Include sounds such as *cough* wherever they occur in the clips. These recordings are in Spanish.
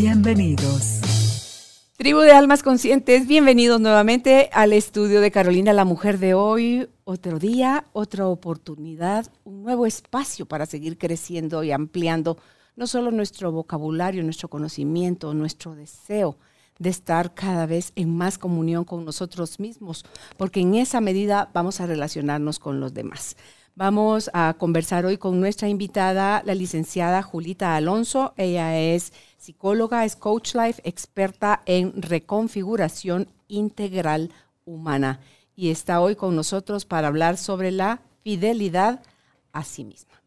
Bienvenidos. Tribu de Almas Conscientes, bienvenidos nuevamente al estudio de Carolina, la mujer de hoy. Otro día, otra oportunidad, un nuevo espacio para seguir creciendo y ampliando no solo nuestro vocabulario, nuestro conocimiento, nuestro deseo de estar cada vez en más comunión con nosotros mismos, porque en esa medida vamos a relacionarnos con los demás. Vamos a conversar hoy con nuestra invitada, la licenciada Julita Alonso. Ella es psicóloga, es coach life, experta en reconfiguración integral humana y está hoy con nosotros para hablar sobre la fidelidad a sí misma.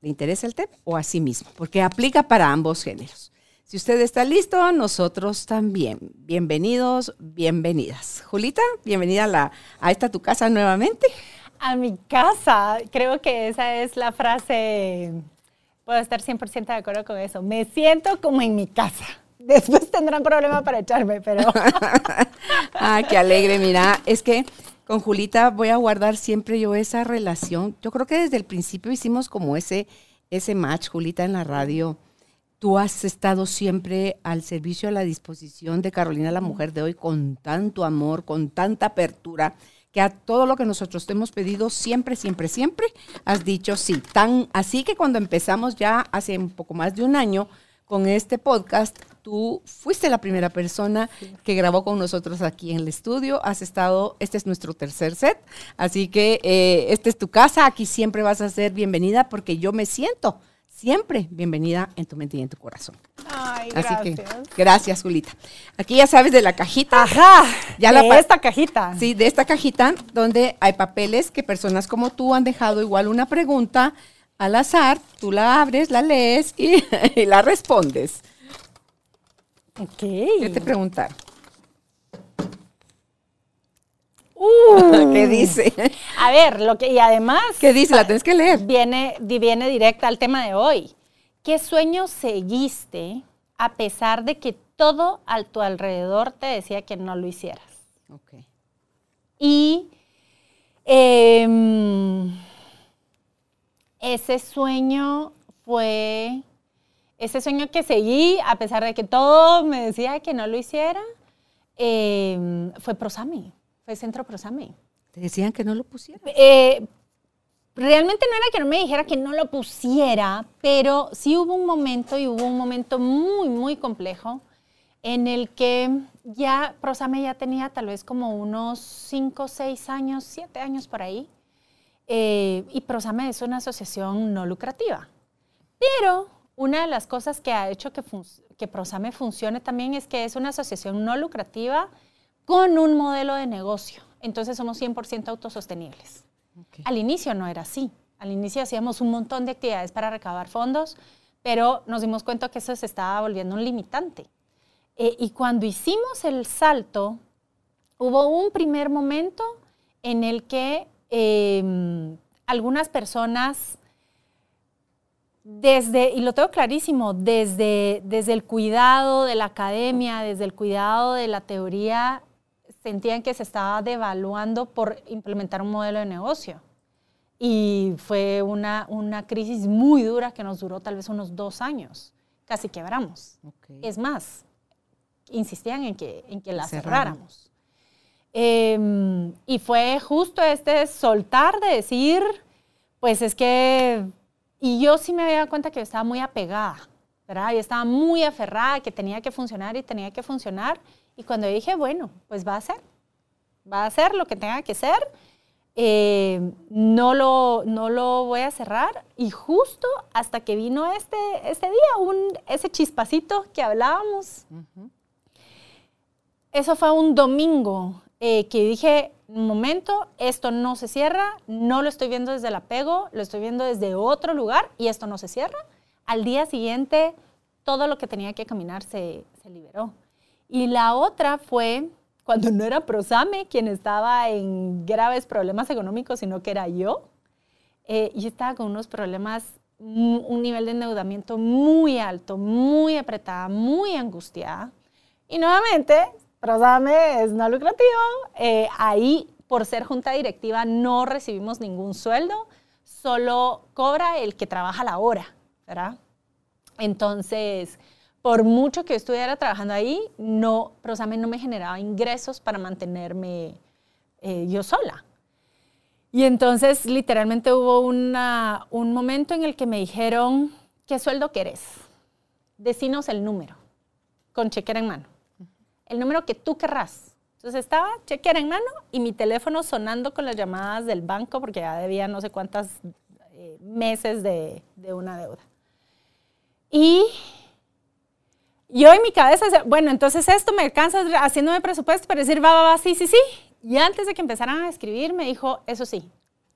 ¿Le interesa el tema o a sí mismo? Porque aplica para ambos géneros. Si usted está listo, nosotros también. Bienvenidos, bienvenidas. Julita, bienvenida a, la, a esta tu casa nuevamente. A mi casa. Creo que esa es la frase, puedo estar 100% de acuerdo con eso. Me siento como en mi casa. Después tendrán problema para echarme, pero... *laughs* ah, qué alegre, mira. Es que con Julita voy a guardar siempre yo esa relación. Yo creo que desde el principio hicimos como ese, ese match, Julita, en la radio Tú has estado siempre al servicio, a la disposición de Carolina, la mujer de hoy, con tanto amor, con tanta apertura, que a todo lo que nosotros te hemos pedido, siempre, siempre, siempre has dicho sí. Tan así que cuando empezamos ya hace un poco más de un año con este podcast, tú fuiste la primera persona que grabó con nosotros aquí en el estudio. Has estado, este es nuestro tercer set, así que eh, esta es tu casa, aquí siempre vas a ser bienvenida porque yo me siento siempre bienvenida en tu mente y en tu corazón. Ay, gracias. Así que, gracias, Julita. Aquí ya sabes de la cajita. Ajá, ya de esta cajita. Sí, de esta cajita donde hay papeles que personas como tú han dejado igual una pregunta al azar, tú la abres, la lees y, *laughs* y la respondes. Ok. ¿Qué te preguntaron? Uh. *laughs* ¿Qué dice? A ver, lo que, y además. ¿Qué dice? La tienes que leer. Viene, viene directa al tema de hoy. ¿Qué sueño seguiste a pesar de que todo a tu alrededor te decía que no lo hicieras? Ok. Y em, ese sueño fue. Ese sueño que seguí, a pesar de que todo me decía que no lo hiciera, em, fue Prosami fue Centro Prosame. ¿Te decían que no lo pusiera? Eh, realmente no era que no me dijera que no lo pusiera, pero sí hubo un momento y hubo un momento muy, muy complejo en el que ya Prosame ya tenía tal vez como unos 5, 6 años, 7 años por ahí. Eh, y Prosame es una asociación no lucrativa. Pero una de las cosas que ha hecho que, que Prosame funcione también es que es una asociación no lucrativa con un modelo de negocio. Entonces somos 100% autosostenibles. Al inicio no era así. Al inicio hacíamos un montón de actividades para recabar fondos, pero nos dimos cuenta que eso se estaba volviendo un limitante. Eh, y cuando hicimos el salto, hubo un primer momento en el que em, algunas personas, desde, y lo tengo clarísimo, desde, desde el cuidado de la academia, desde el cuidado de la teoría, sentían que se estaba devaluando por implementar un modelo de negocio. Y fue una, una crisis muy dura que nos duró tal vez unos dos años. Casi quebramos. Es más, insistían en que, en que la cerráramos. Em, y fue justo este soltar de decir, pues es que, y yo sí me había dado cuenta que estaba muy apegada, ¿verdad? Y estaba muy aferrada, que tenía que funcionar y tenía que funcionar. Y cuando dije, bueno, pues va a ser, va a ser lo que tenga que ser, eh, no, lo, no lo voy a cerrar. Y justo hasta que vino este, este día, un, ese chispacito que hablábamos, eso fue un domingo eh, que dije, un momento, esto no se cierra, no lo estoy viendo desde el apego, lo estoy viendo desde otro lugar y esto no se cierra al día siguiente todo lo que tenía que caminar se, se liberó. Y la otra fue cuando no era Prosame quien estaba en graves problemas económicos, sino que era yo. Eh, estaba con unos problemas, un nivel de endeudamiento muy alto, muy apretada, muy angustiada. Y nuevamente, Prosame es no lucrativo. Eh, ahí, por ser junta directiva, no recibimos ningún sueldo, solo cobra el que trabaja la hora, ¿verdad? Entonces, por mucho que yo estuviera trabajando ahí, no, Prosame no me generaba ingresos para mantenerme eh, yo sola. Y entonces, literalmente hubo una, un momento en el que me dijeron, ¿qué sueldo querés? Decinos el número, con chequera en mano. El número que tú querrás. Entonces estaba chequera en mano y mi teléfono sonando con las llamadas del banco porque ya debía no sé cuántos eh, meses de, de una deuda. Y yo en mi cabeza, bueno, entonces esto me alcanza haciéndome presupuesto para decir, va, va, va, sí, sí, sí. Y antes de que empezaran a escribir, me dijo, eso sí,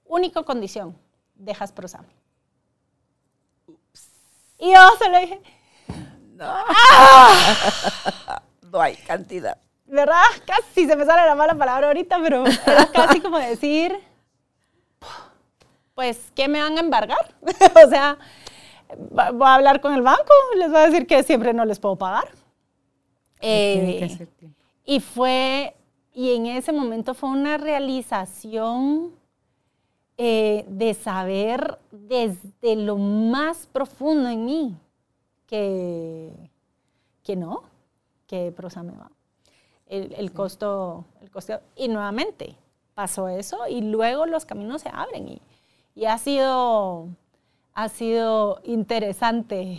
única condición, dejas prosame. Y yo se lo dije, no. ¡Ah! *laughs* no hay cantidad. ¿Verdad? Casi se me sale la mala palabra ahorita, pero era *laughs* casi como decir, pues, ¿qué me van a embargar? *laughs* o sea, voy a hablar con el banco, les voy a decir que siempre no les puedo pagar. Eh, y fue, y en ese momento fue una realización eh, de saber desde lo más profundo en mí que, que no, que prosa me va. El, costo, el costo, y nuevamente pasó eso y luego los caminos se abren y, y ha sido ha sido interesante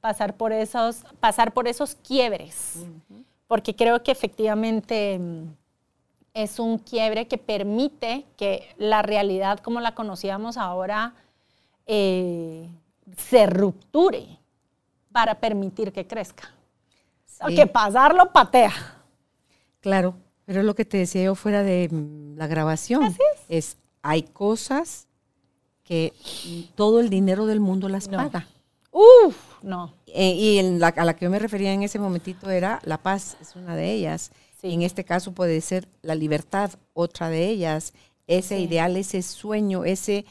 pasar por esos, pasar por esos quiebres, porque creo que efectivamente mm, es un quiebre que permite que la realidad como la conocíamos ahora eh, se rupture para permitir que crezca. Sí. Que pasarlo patea. Claro, pero es lo que te decía yo fuera de mm, la grabación. Así es. es hay cosas que todo el dinero del mundo las paga. Uf, no. Eh, y en la, a la que yo me refería en ese momentito era la paz, es una de ellas. Sí. En este caso puede ser la libertad, otra de ellas. Ese sí. ideal, ese sueño, ese,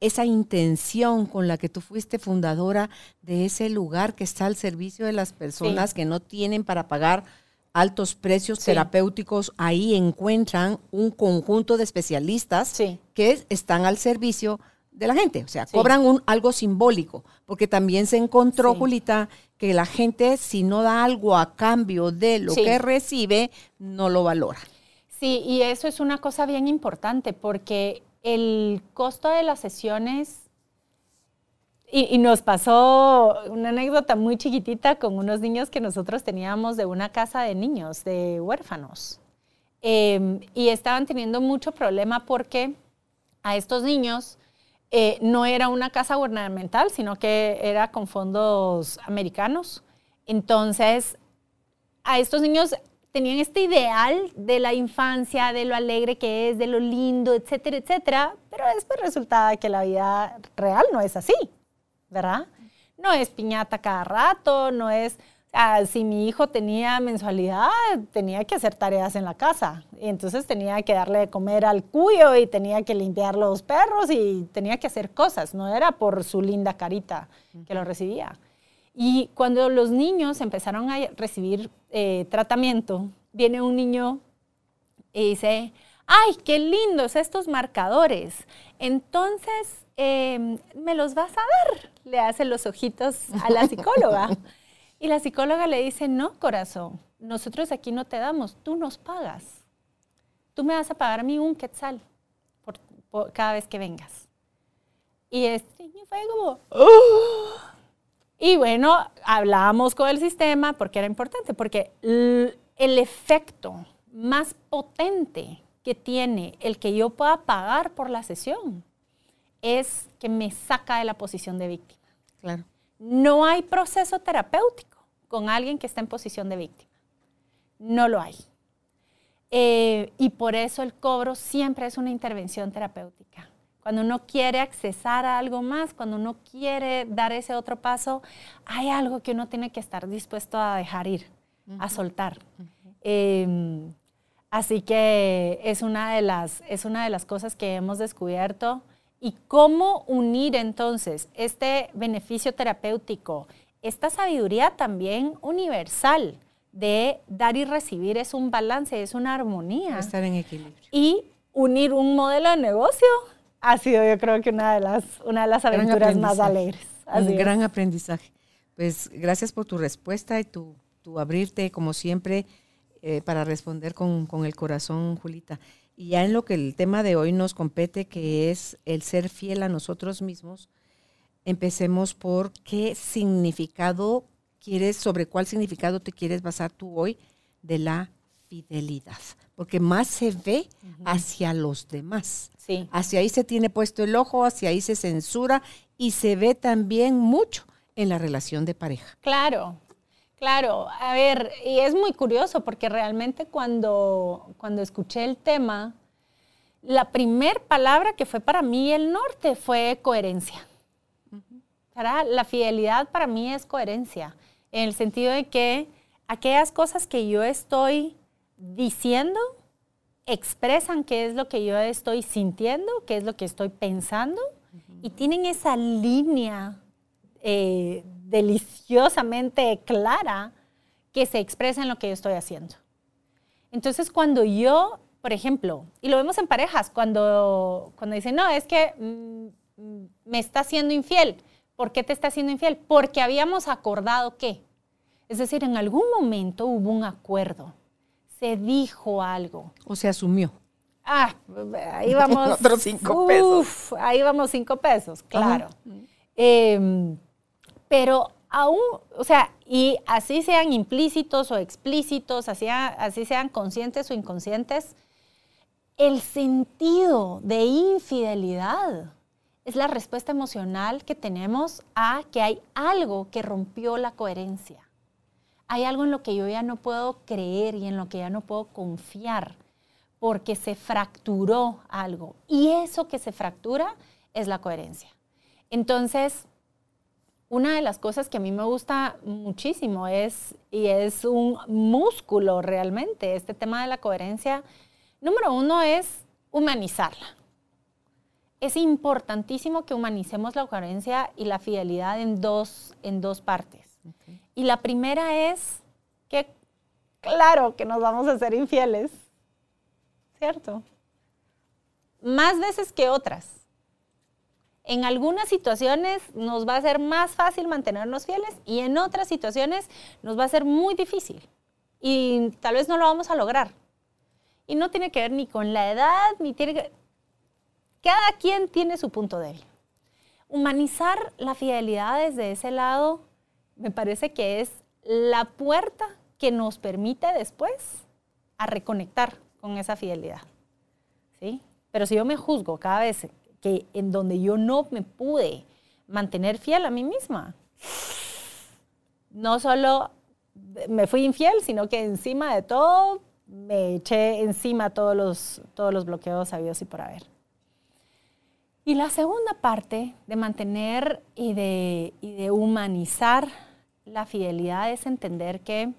esa intención con la que tú fuiste fundadora de ese lugar que está al servicio de las personas sí. que no tienen para pagar altos precios terapéuticos, ahí encuentran un conjunto de especialistas que están al servicio de la gente, o sea, sí. cobran un, algo simbólico, porque también se encontró, sí. Julita, que la gente si no da algo a cambio de lo sí. que recibe, no lo valora. Sí, y eso es una cosa bien importante, porque el costo de las sesiones, y, y nos pasó una anécdota muy chiquitita con unos niños que nosotros teníamos de una casa de niños, de huérfanos, eh, y estaban teniendo mucho problema porque a estos niños eh, no era una casa gubernamental, sino que era con fondos americanos. Entonces, a estos niños tenían este ideal de la infancia, de lo alegre que es, de lo lindo, etcétera, etcétera, pero después resulta que la vida real no es así, ¿verdad? No es piñata cada rato, no es Ah, si mi hijo tenía mensualidad, tenía que hacer tareas en la casa. Entonces tenía que darle de comer al cuyo y tenía que limpiar los perros y tenía que hacer cosas. No era por su linda carita que lo recibía. Y cuando los niños empezaron a recibir eh, tratamiento, viene un niño y dice, ¡ay, qué lindos estos marcadores! Entonces, eh, ¿me los vas a dar? Le hace los ojitos a la psicóloga. *laughs* Y la psicóloga le dice, no, corazón, nosotros aquí no te damos, tú nos pagas. Tú me vas a pagar a mí un quetzal por, por cada vez que vengas. Y este niño fue como... ¡Oh! Y bueno, hablábamos con el sistema porque era importante, porque el efecto más potente que tiene el que yo pueda pagar por la sesión es que me saca de la posición de víctima. Claro. No hay proceso terapéutico con alguien que está en posición de víctima. No lo hay. Eh, y por eso el cobro siempre es una intervención terapéutica. cuando uno quiere accesar a algo más, cuando uno quiere dar ese otro paso, hay algo que uno tiene que estar dispuesto a dejar ir, a soltar. Em, así que es una, de las, es una de las cosas que hemos descubierto. ¿Y cómo unir entonces este beneficio terapéutico, esta sabiduría también universal de dar y recibir es un balance, es una armonía? Estar en equilibrio. Y unir un modelo de negocio ha sido yo creo que una de las, una de las aventuras más alegres. un gran aprendizaje. Pues gracias por tu respuesta y tu, tu abrirte, como siempre, eh, para responder con, con, el corazón, Julita. Y ya en lo que el tema de hoy nos compete, que es el ser fiel a nosotros mismos, empecemos por qué significado quieres, sobre cuál significado te quieres basar tú hoy de la fidelidad porque más se ve hacia los demás. Sí. Hacia ahí se tiene puesto el ojo, hacia ahí se censura y se ve también mucho en la relación de pareja. Claro, claro. A ver, y es muy curioso porque realmente cuando, cuando escuché el tema, la primer palabra que fue para mí el norte fue coherencia. La fidelidad para mí es coherencia, en el sentido de que aquellas cosas que yo estoy diciendo, expresan qué es lo que yo estoy sintiendo, qué es lo que estoy pensando, y tienen esa línea eh, deliciosamente clara que se expresa en lo que yo estoy haciendo. Entonces, cuando yo, por ejemplo, y lo vemos en parejas, cuando, cuando dicen, no, es que mm, mm, me está siendo infiel. ¿Por qué te está siendo infiel? Porque habíamos acordado que. Es decir, en algún momento hubo un acuerdo se dijo algo. O se asumió. Ah, ahí *laughs* vamos. Otros cinco pesos. Ahí vamos cinco pesos, claro. Em, pero aún, o sea, y así sean implícitos o explícitos, así, así sean conscientes o inconscientes, el sentido de infidelidad es la respuesta emocional que tenemos a que hay algo que rompió la coherencia hay algo en lo que yo ya no puedo creer y en lo que ya no puedo confiar porque se fracturó algo. Y eso que se fractura es la coherencia. Entonces, una de las cosas que a mí me gusta muchísimo es, y es un músculo realmente, este tema de la coherencia, número uno es humanizarla. Es importantísimo que humanicemos la coherencia y la fidelidad en dos, en dos partes. Y la primera es que, claro, que nos vamos a ser infieles, ¿cierto? Más veces que otras. En algunas situaciones nos va a ser más fácil mantenernos fieles y en otras situaciones nos va a ser muy difícil y tal vez no lo vamos a lograr. Y no tiene que ver ni con la edad, ni tiene que... Cada quien tiene su punto débil. Humanizar la fidelidad desde ese lado me parece que es la puerta que nos permite después a reconectar con esa fidelidad. ¿sí? Pero si yo me juzgo cada vez que en donde yo no me pude mantener fiel a mí misma, no solo me fui infiel, sino que encima de todo me eché encima todos los, todos los bloqueos sabidos y por haber. Y la segunda parte de mantener y de, y de humanizar la fidelidad es entender que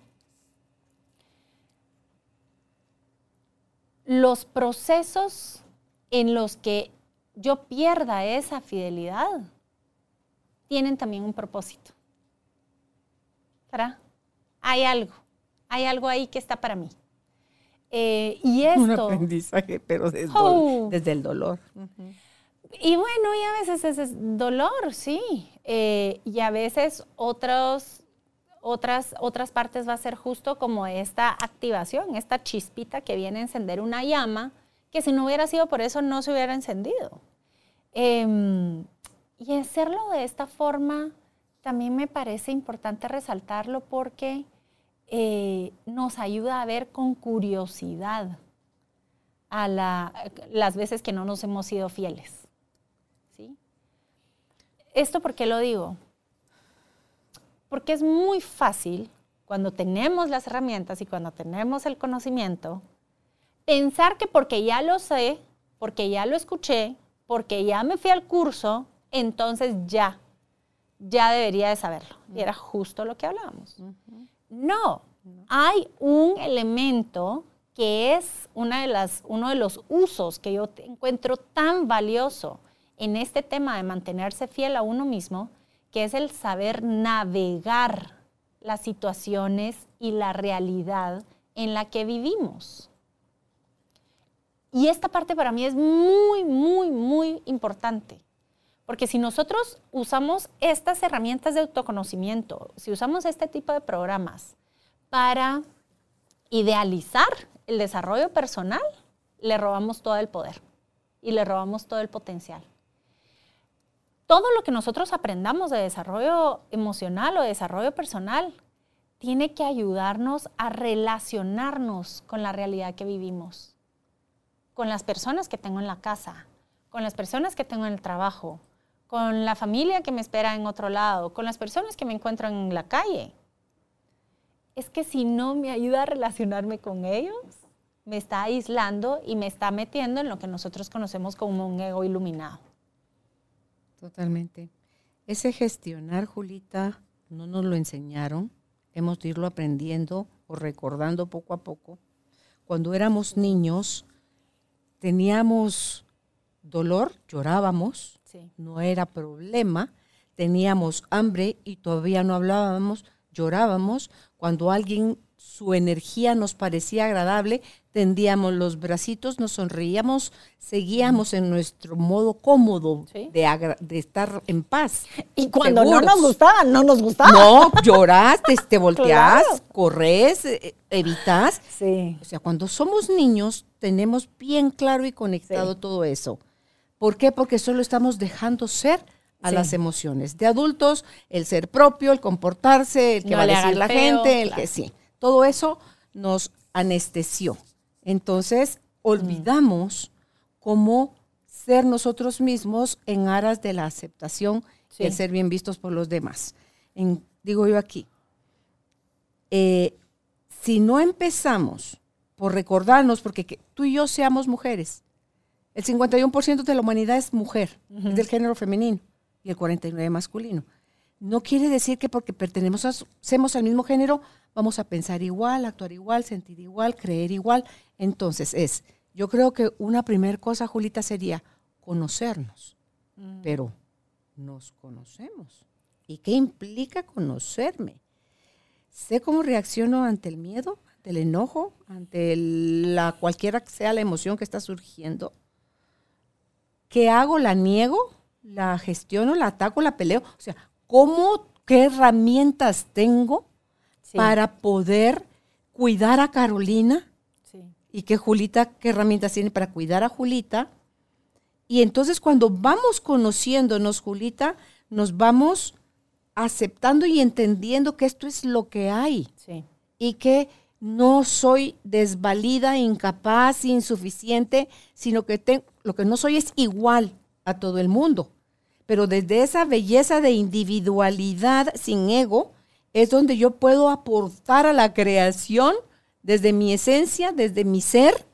los procesos en los que yo pierda esa fidelidad tienen también un propósito. ¿Para? Hay algo, hay algo ahí que está para mí. Eh, y *laughs* esto... Un aprendizaje, pero desde, oh. el dolor. Y bueno, y a veces es dolor, sí. Eh, y a veces otras, otras partes va a ser justo como esta activación, esta chispita que viene a encender una llama, que si no hubiera sido por eso no se hubiera encendido. Em, y hacerlo de esta forma también me parece importante resaltarlo porque eh, nos ayuda a ver con curiosidad a las veces que no nos hemos sido fieles. ¿Esto por qué lo digo? Porque es muy fácil, cuando tenemos las herramientas y cuando tenemos el conocimiento, pensar que porque ya lo sé, porque ya lo escuché, porque ya me fui al curso, entonces ya, ya debería de saberlo. Y era justo lo que hablábamos. No, hay un elemento que es una de las, uno de los usos que yo encuentro tan valioso en este tema de mantenerse fiel a uno mismo, que es el saber navegar las situaciones y la realidad en la que vivimos. Y esta parte para mí es muy, muy, muy importante. Porque si nosotros usamos estas herramientas de autoconocimiento, si usamos este tipo de programas para idealizar el desarrollo personal, le robamos todo el poder y le robamos todo el potencial. Todo lo que nosotros aprendamos de desarrollo emocional o desarrollo personal tiene que ayudarnos a relacionarnos con la realidad que vivimos, con las personas que tengo en la casa, con las personas que tengo en el trabajo, con la familia que me espera en otro lado, con las personas que me encuentro en la calle. Es que si no me ayuda a relacionarme con ellos, me está aislando y me está metiendo en lo que nosotros conocemos como un ego iluminado. Totalmente. Ese gestionar, Julita, no nos lo enseñaron hemos de irlo aprendiendo o recordando poco a poco. Cuando éramos niños, teníamos dolor, llorábamos, no era problema, teníamos hambre y todavía no hablábamos, llorábamos. Cuando alguien su energía nos parecía agradable, tendíamos los bracitos, nos sonreíamos, seguíamos en nuestro modo cómodo de, estar en paz. Y cuando no nos gustaba, no nos gustaba. No, lloras, te, volteas, corres, eh, evitas. Sí. O sea, cuando somos niños, tenemos bien claro y conectado todo eso. ¿Por qué? Porque solo estamos dejando ser a las emociones. De adultos, el ser propio, el comportarse, el que va a decir la gente, el que sí. Todo eso nos anestesió. Entonces, olvidamos cómo ser nosotros mismos en aras de la aceptación y el ser bien vistos por los demás. digo yo aquí, eh, si no empezamos por recordarnos, porque tú y yo seamos mujeres, el 51% de la humanidad es mujer, es del género femenino, y el 49% masculino. No quiere decir que porque pertenecemos al mismo género vamos a pensar igual, actuar igual, sentir igual, creer igual. Entonces es, yo creo que una primera cosa, Julita, sería conocernos, mm. pero nos conocemos. ¿Y qué implica conocerme? Sé cómo reacciono ante el miedo, ante el enojo, ante la cualquiera que sea la emoción que está surgiendo. ¿Qué hago? ¿La niego? ¿La gestiono? ¿La ataco? ¿La peleo? O sea, ¿cómo, qué herramientas tengo para poder cuidar a Carolina? Y que Julita, qué herramientas tiene para cuidar a Julita. Y entonces cuando vamos conociéndonos, Julita, nos vamos aceptando y entendiendo que esto es lo que hay. Y que no soy desvalida, incapaz, insuficiente, sino que lo que no soy es igual a todo el mundo. Pero desde esa belleza de individualidad sin ego, es donde yo puedo aportar a la creación desde mi esencia, desde mi ser,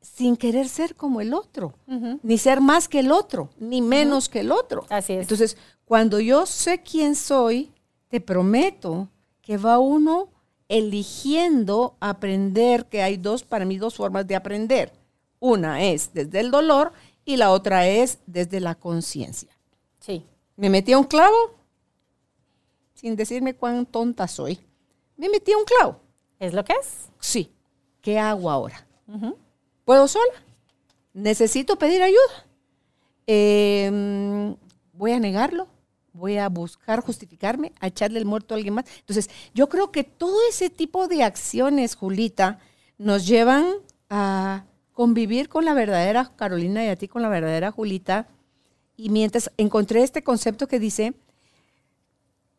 sin querer ser como el otro, ni ser más que el otro, ni menos que el otro. Así es. Entonces, cuando yo sé quién soy, te prometo que va uno eligiendo aprender, que hay dos, para mí, dos formas de aprender. Una es desde el dolor y la otra es desde la conciencia. Sí. Me metí a un clavo sin decirme cuán tonta soy. Me metí a un clavo. ¿Es lo que es? Sí. ¿Qué hago ahora? ¿Puedo sola? ¿Necesito pedir ayuda? Em, ¿Voy a negarlo? ¿Voy a buscar justificarme? ¿A echarle el muerto a alguien más? Entonces, yo creo que todo ese tipo de acciones, Julita, nos llevan a convivir con la verdadera Carolina y a ti con la verdadera Julita, y mientras encontré este concepto que dice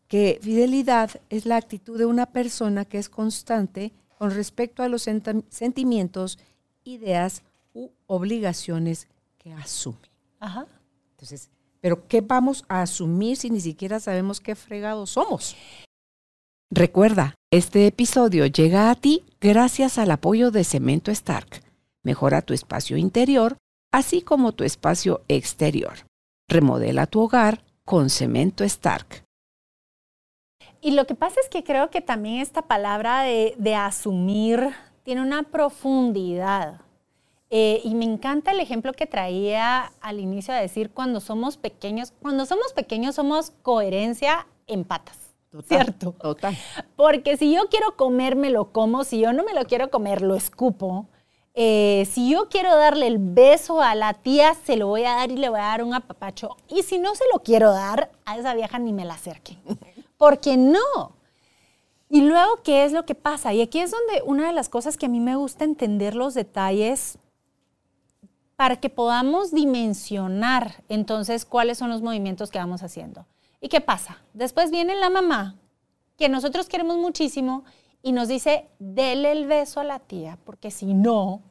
que fidelidad es la actitud de una persona que es constante con respecto a los sentimientos, ideas u obligaciones que asume. Ajá. Entonces, ¿pero qué vamos a asumir si ni siquiera sabemos qué fregados somos? Recuerda, este episodio llega a ti gracias al apoyo de Cemento Stark. Mejora tu espacio interior así como tu espacio exterior. Remodela tu hogar con cemento Stark. Y lo que pasa es que creo que también esta palabra de, asumir tiene una profundidad. Eh, y me encanta el ejemplo que traía al inicio de decir cuando somos pequeños, cuando somos pequeños somos coherencia en patas. ¿Cierto? Total. Porque si yo quiero comer, me lo como. Si yo no me lo quiero comer, lo escupo. Eh, si yo quiero darle el beso a la tía, se lo voy a dar y le voy a dar un apapacho. Y si no se lo quiero dar, a esa vieja ni me la acerque. Porque no. Y luego, ¿qué es lo que pasa? Y aquí es donde una de las cosas que a mí me gusta entender los detalles para que podamos dimensionar entonces cuáles son los movimientos que vamos haciendo. ¿Y qué pasa? Después viene la mamá, que nosotros queremos muchísimo, y nos dice, dele el beso a la tía, porque si no,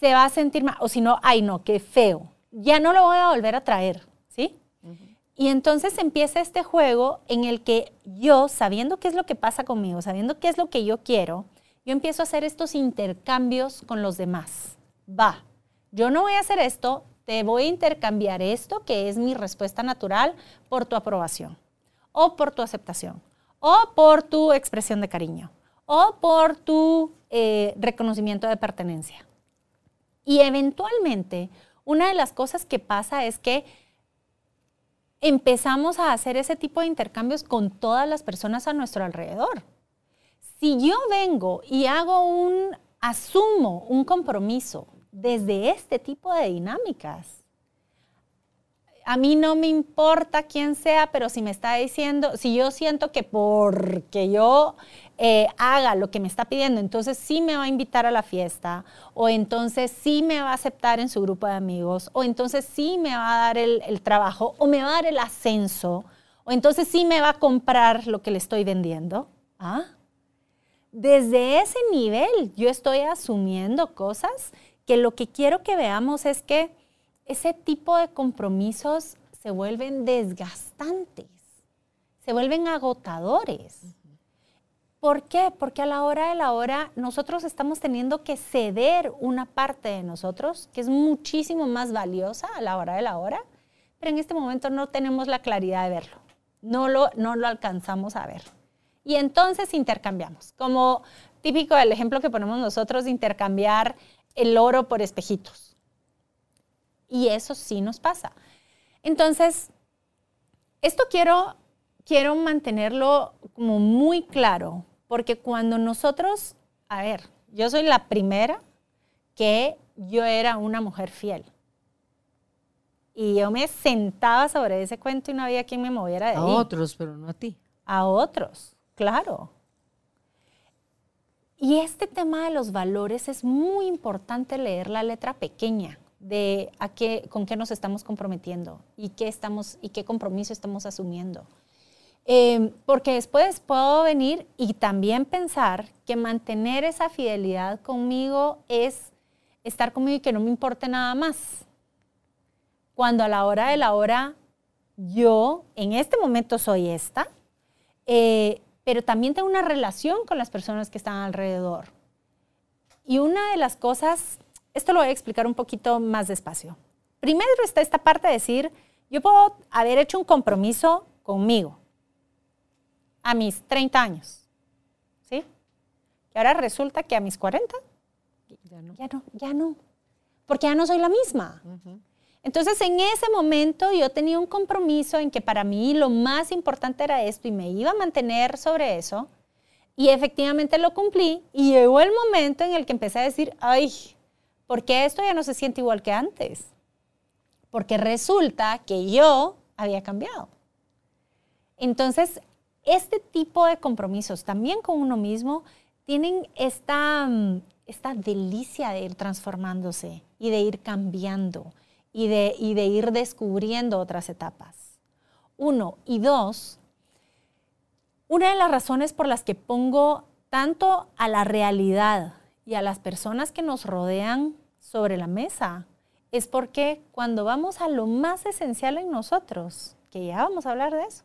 se va a sentir mal, o si no, ay no, qué feo, ya no lo voy a volver a traer, ¿sí? Y entonces empieza este juego en el que yo, sabiendo qué es lo que pasa conmigo, sabiendo qué es lo que yo quiero, yo empiezo a hacer estos intercambios con los demás. Va, yo no voy a hacer esto, te voy a intercambiar esto, que es mi respuesta natural, por tu aprobación, o por tu aceptación, o por tu expresión de cariño, o por tu eh, reconocimiento de pertenencia. Y eventualmente, una de las cosas que pasa es que empezamos a hacer ese tipo de intercambios con todas las personas a nuestro alrededor. Si yo vengo y hago un, asumo un compromiso desde este tipo de dinámicas. A mí no me importa quién sea, pero si me está diciendo, si yo siento que porque yo eh, haga lo que me está pidiendo, entonces sí me va a invitar a la fiesta, o entonces sí me va a aceptar en su grupo de amigos, o entonces sí me va a dar el, el trabajo, o me va a dar el ascenso, o entonces sí me va a comprar lo que le estoy vendiendo. ¿Ah? Desde ese nivel yo estoy asumiendo cosas que lo que quiero que veamos es que ese tipo de compromisos se vuelven desgastantes, se vuelven agotadores. ¿Por qué? Porque a la hora de la hora nosotros estamos teniendo que ceder una parte de nosotros que es muchísimo más valiosa a la hora de la hora, pero en este momento no tenemos la claridad de verlo, no lo, no lo alcanzamos a ver. Y entonces intercambiamos, como típico del ejemplo que ponemos nosotros intercambiar el oro por espejitos. Y eso sí nos pasa. Entonces, esto quiero, quiero mantenerlo como muy claro, porque cuando nosotros, a ver, yo soy la primera que yo era una mujer fiel. Y yo me sentaba sobre ese cuento y no había quien me moviera de ahí. A otros, pero no a ti. A otros, claro. Y este tema de los valores es muy importante leer la letra pequeña de a qué, con qué nos estamos comprometiendo y qué, estamos, y qué compromiso estamos asumiendo. Em, porque después puedo venir y también pensar que mantener esa fidelidad conmigo es estar conmigo y que no me importe nada más. Cuando a la hora de la hora yo en este momento soy esta, eh, pero también tengo una relación con las personas que están alrededor. Y una de las cosas, esto lo voy a explicar un poquito más despacio. Primero está esta parte de decir, yo puedo haber hecho un compromiso conmigo a mis 30 años, ¿sí? Y ahora resulta que a mis 40, ya no, ya no, ya no porque ya no soy la misma. Entonces, en ese momento yo tenía un compromiso en que para mí lo más importante era esto y me iba a mantener sobre eso. Y efectivamente lo cumplí y llegó el momento en el que empecé a decir, ay, ¿por qué esto ya no se siente igual que antes? Porque resulta que yo había cambiado. Entonces, este tipo de compromisos, también con uno mismo, tienen esta, mm, esta delicia de ir transformándose y de ir cambiando y de, ir descubriendo otras etapas. Uno. Y dos, una de las razones por las que pongo tanto a la realidad y a las personas que nos rodean sobre la mesa es porque cuando vamos a lo más esencial en nosotros, que ya vamos a hablar de eso,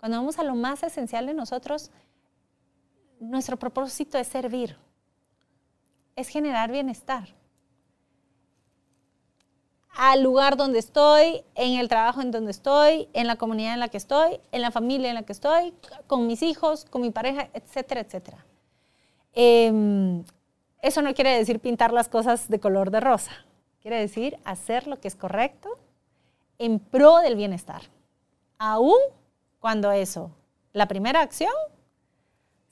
cuando vamos a lo más esencial en nosotros, nuestro propósito es servir, es generar bienestar. al lugar donde estoy, en el trabajo en donde estoy, en la comunidad en la que estoy, en la familia en la que estoy, con mis hijos, con mi pareja, etcétera, etcétera. Em, eso no quiere decir pintar las cosas de color de rosa. Quiere decir hacer lo que es correcto en pro del bienestar. Aún cuando eso, la primera acción,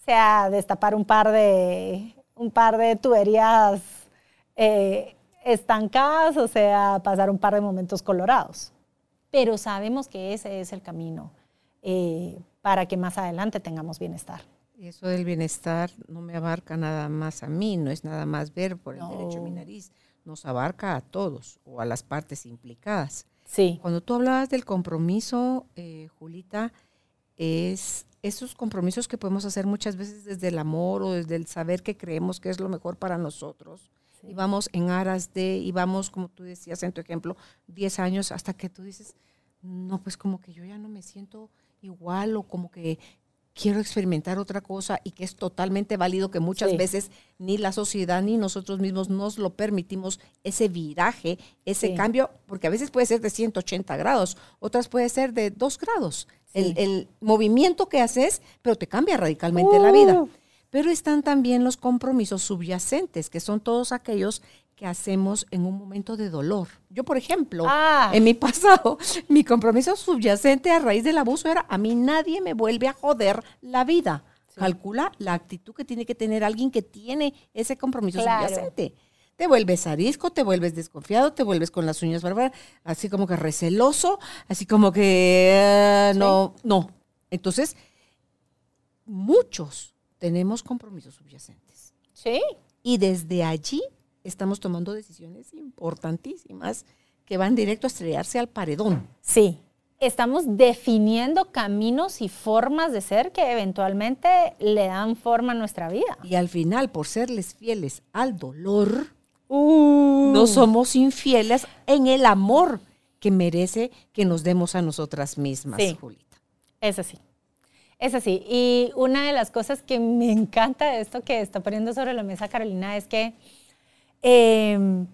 sea destapar un par de, un par de tuberías eh, estancadas, o sea, pasar un par de momentos colorados. Pero sabemos que ese es el camino eh, para que más adelante tengamos bienestar. Y eso del bienestar no me abarca nada más a mí, no es nada más ver por el derecho de mi nariz, nos abarca a todos o a las partes implicadas. Sí. Cuando tú hablabas del compromiso, eh, Julita, es esos compromisos que podemos hacer muchas veces desde el amor o desde el saber que creemos que es lo mejor para nosotros. Y vamos en aras de, y vamos, como tú decías en tu ejemplo, 10 años hasta que tú dices, no, pues como que yo ya no me siento igual o como que quiero experimentar otra cosa y que es totalmente válido que muchas veces ni la sociedad ni nosotros mismos nos lo permitimos ese viraje, ese cambio, porque a veces puede ser de 180 grados, otras puede ser de 2 grados. El, movimiento que haces, pero te cambia radicalmente la vida. Uh. Pero están también los compromisos subyacentes, que son todos aquellos que hacemos en un momento de dolor. Yo, por ejemplo, ah. en mi pasado, *laughs* mi compromiso subyacente a raíz del abuso era, a mí nadie me vuelve a joder la vida. Calcula la actitud que tiene que tener alguien que tiene ese compromiso subyacente. Te vuelves arisco, te vuelves desconfiado, te vuelves con las uñas barbaras, así como que receloso, así como que eh, no, no. Entonces, muchos tenemos compromisos subyacentes. Sí. Y desde allí estamos tomando decisiones importantísimas que van directo a estrellarse al paredón. Sí, estamos definiendo caminos y formas de ser que eventualmente le dan forma a nuestra vida. Y al final, por serles fieles al dolor, uh. no somos infieles en el amor que merece que nos demos a nosotras mismas, sí, Julita. Es así. Es así. Y una de las cosas que me encanta de esto que está poniendo sobre la mesa Carolina es que Em,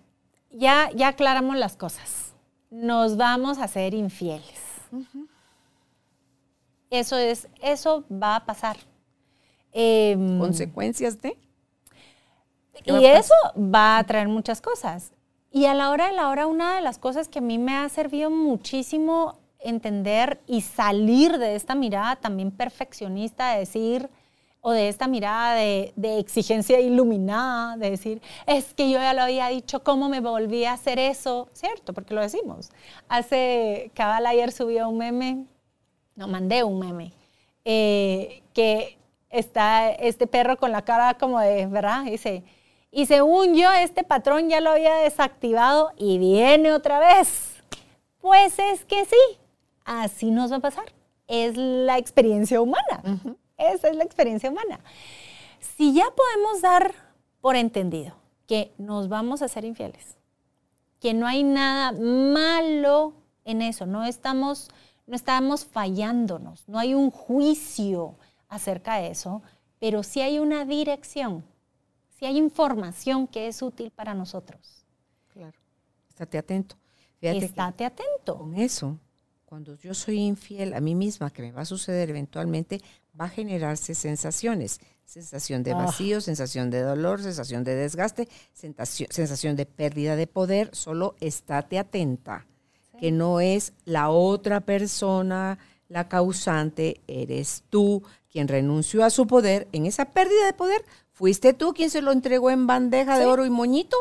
ya, ya aclaramos las cosas. Nos vamos a ser infieles. Eso es, eso va a pasar. Em, ¿Consecuencias de? Y eso va a traer muchas cosas. Y a la hora de la hora, una de las cosas que a mí me ha servido muchísimo entender y salir de esta mirada también perfeccionista, de decir, o de esta mirada de, exigencia iluminada, de decir, es que yo ya lo había dicho, ¿cómo me volví a hacer eso? ¿Cierto? Porque lo decimos. Hace, cabal ayer subió un meme, no, mandé un meme, eh, que está este perro con la cara como de, ¿verdad? Dice, y según yo, este patrón ya lo había desactivado y viene otra vez. Pues es que sí, así nos va a pasar. Es la experiencia humana. Esa es la experiencia humana. Si ya podemos dar por entendido que nos vamos a ser infieles, que no hay nada malo en eso, no estamos, no estamos fallándonos, no hay un juicio acerca de eso, pero sí hay una dirección, sí hay información que es útil para nosotros. Claro, estate atento. estate atento. Con eso, cuando yo soy infiel a mí misma, que me va a suceder eventualmente, va a generarse sensaciones. Sensación de ah. vacío, sensación de dolor, sensación de desgaste, sensación, de pérdida de poder. Solo estate atenta, que no es la otra persona la causante, eres tú quien renunció a su poder. En esa pérdida de poder, fuiste tú quien se lo entregó en bandeja de oro y moñito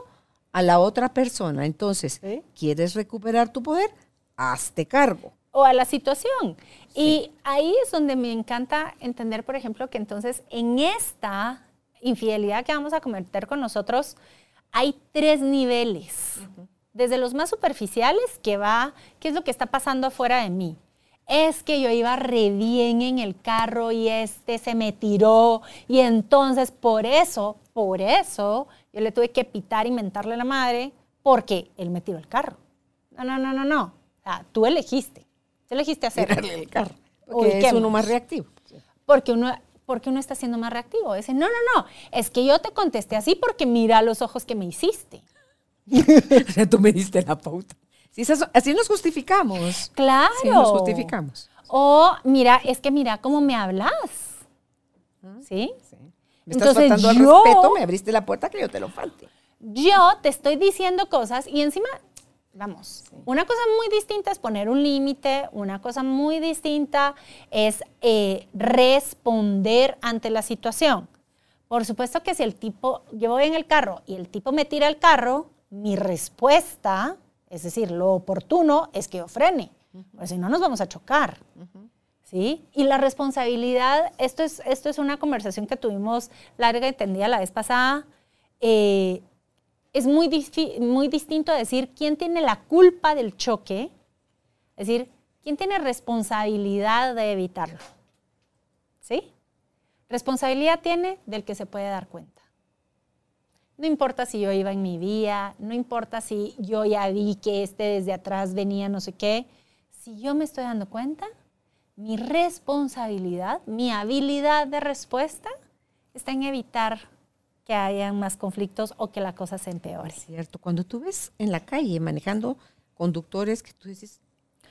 a la otra persona. Entonces, ¿quieres recuperar tu poder? Hazte cargo o a la situación. Y ahí es donde me encanta entender, por ejemplo, que entonces en esta infidelidad que vamos a cometer con nosotros, hay tres niveles. Desde los más superficiales, que va, ¿qué es lo que está pasando afuera de mí? Es que yo iba re bien en el carro y este se me tiró y entonces por eso, por eso, yo le tuve que pitar y mentarle a la madre porque él me tiró el carro. No, no, no, no, no. O sea, tú elegiste. Tú elegiste hacer. el carro. Porque es uno más reactivo. Porque uno, porque uno está siendo más reactivo. Dice, no, no, no, es que yo te contesté así porque mira los ojos que me hiciste. *laughs* o sea, tú me diste la pauta. Así nos justificamos. Claro. Sí, nos justificamos. O mira, es que mira cómo me hablas. ¿Sí? Me estás Entonces, faltando al yo- respeto, me abriste la puerta que yo te lo falte. Yo te estoy diciendo cosas y encima, vamos, una cosa muy distinta es poner un límite, una cosa muy distinta es eh, responder ante la situación. Por supuesto que si el tipo, yo voy en el carro y el tipo me tira el carro, mi respuesta, es decir, lo oportuno es que yo frene, porque si no nos vamos a chocar. ¿sí? Y la responsabilidad, esto es, esto es una conversación que tuvimos larga y tendida la vez pasada. eh, es muy, muy distinto a decir quién tiene la culpa del choque, es decir, quién tiene responsabilidad de evitarlo. ¿Sí? Responsabilidad tiene del que se puede dar cuenta. No importa si yo iba en mi vía, no importa si yo ya vi que este desde atrás venía no sé qué. Si yo me estoy dando cuenta, mi responsabilidad, mi habilidad de respuesta está en evitar que hayan más conflictos o que la cosa se empeore. Es cierto, cuando tú ves en la calle manejando conductores que tú dices,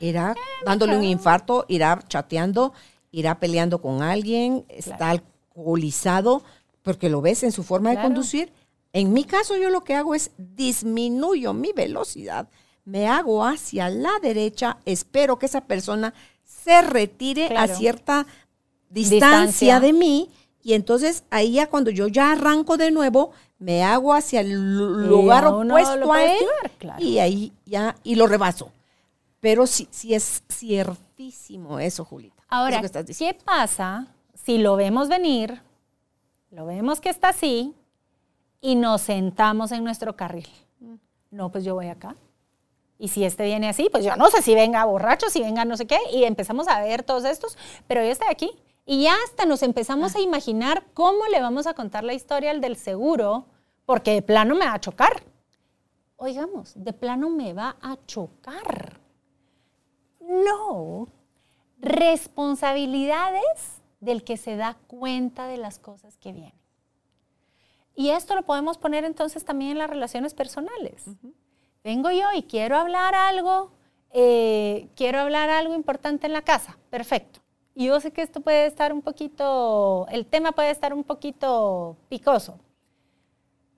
irá dándole un infarto, irá chateando, irá peleando con alguien, está alcoholizado, porque lo ves en su forma de conducir. En mi caso, yo lo que hago es disminuyo mi velocidad, me hago hacia la derecha, espero que esa persona se retire Claro. a cierta distancia, Distancia. de mí y entonces ahí ya cuando yo ya arranco de nuevo, me hago hacia el lugar opuesto a él claro. y ahí ya, y lo rebaso. Pero sí, sí es ciertísimo eso, Julita. Ahora, eso que estás diciendo. ¿qué pasa si lo vemos venir, lo vemos que está así y nos sentamos en nuestro carril? No, pues yo voy acá. Y si este viene así, pues yo no sé si venga borracho, si venga no sé qué, y empezamos a ver todos estos, pero yo estoy aquí. Y ya hasta nos empezamos a imaginar cómo le vamos a contar la historia al del seguro, porque de plano me va a chocar. Oigamos, de plano me va a chocar. No, responsabilidades del que se da cuenta de las cosas que vienen. Y esto lo podemos poner entonces también en las relaciones personales. Vengo yo y quiero hablar algo, eh, quiero hablar algo importante en la casa. Perfecto. Yo sé que esto puede estar un poquito, el tema puede estar un poquito picoso.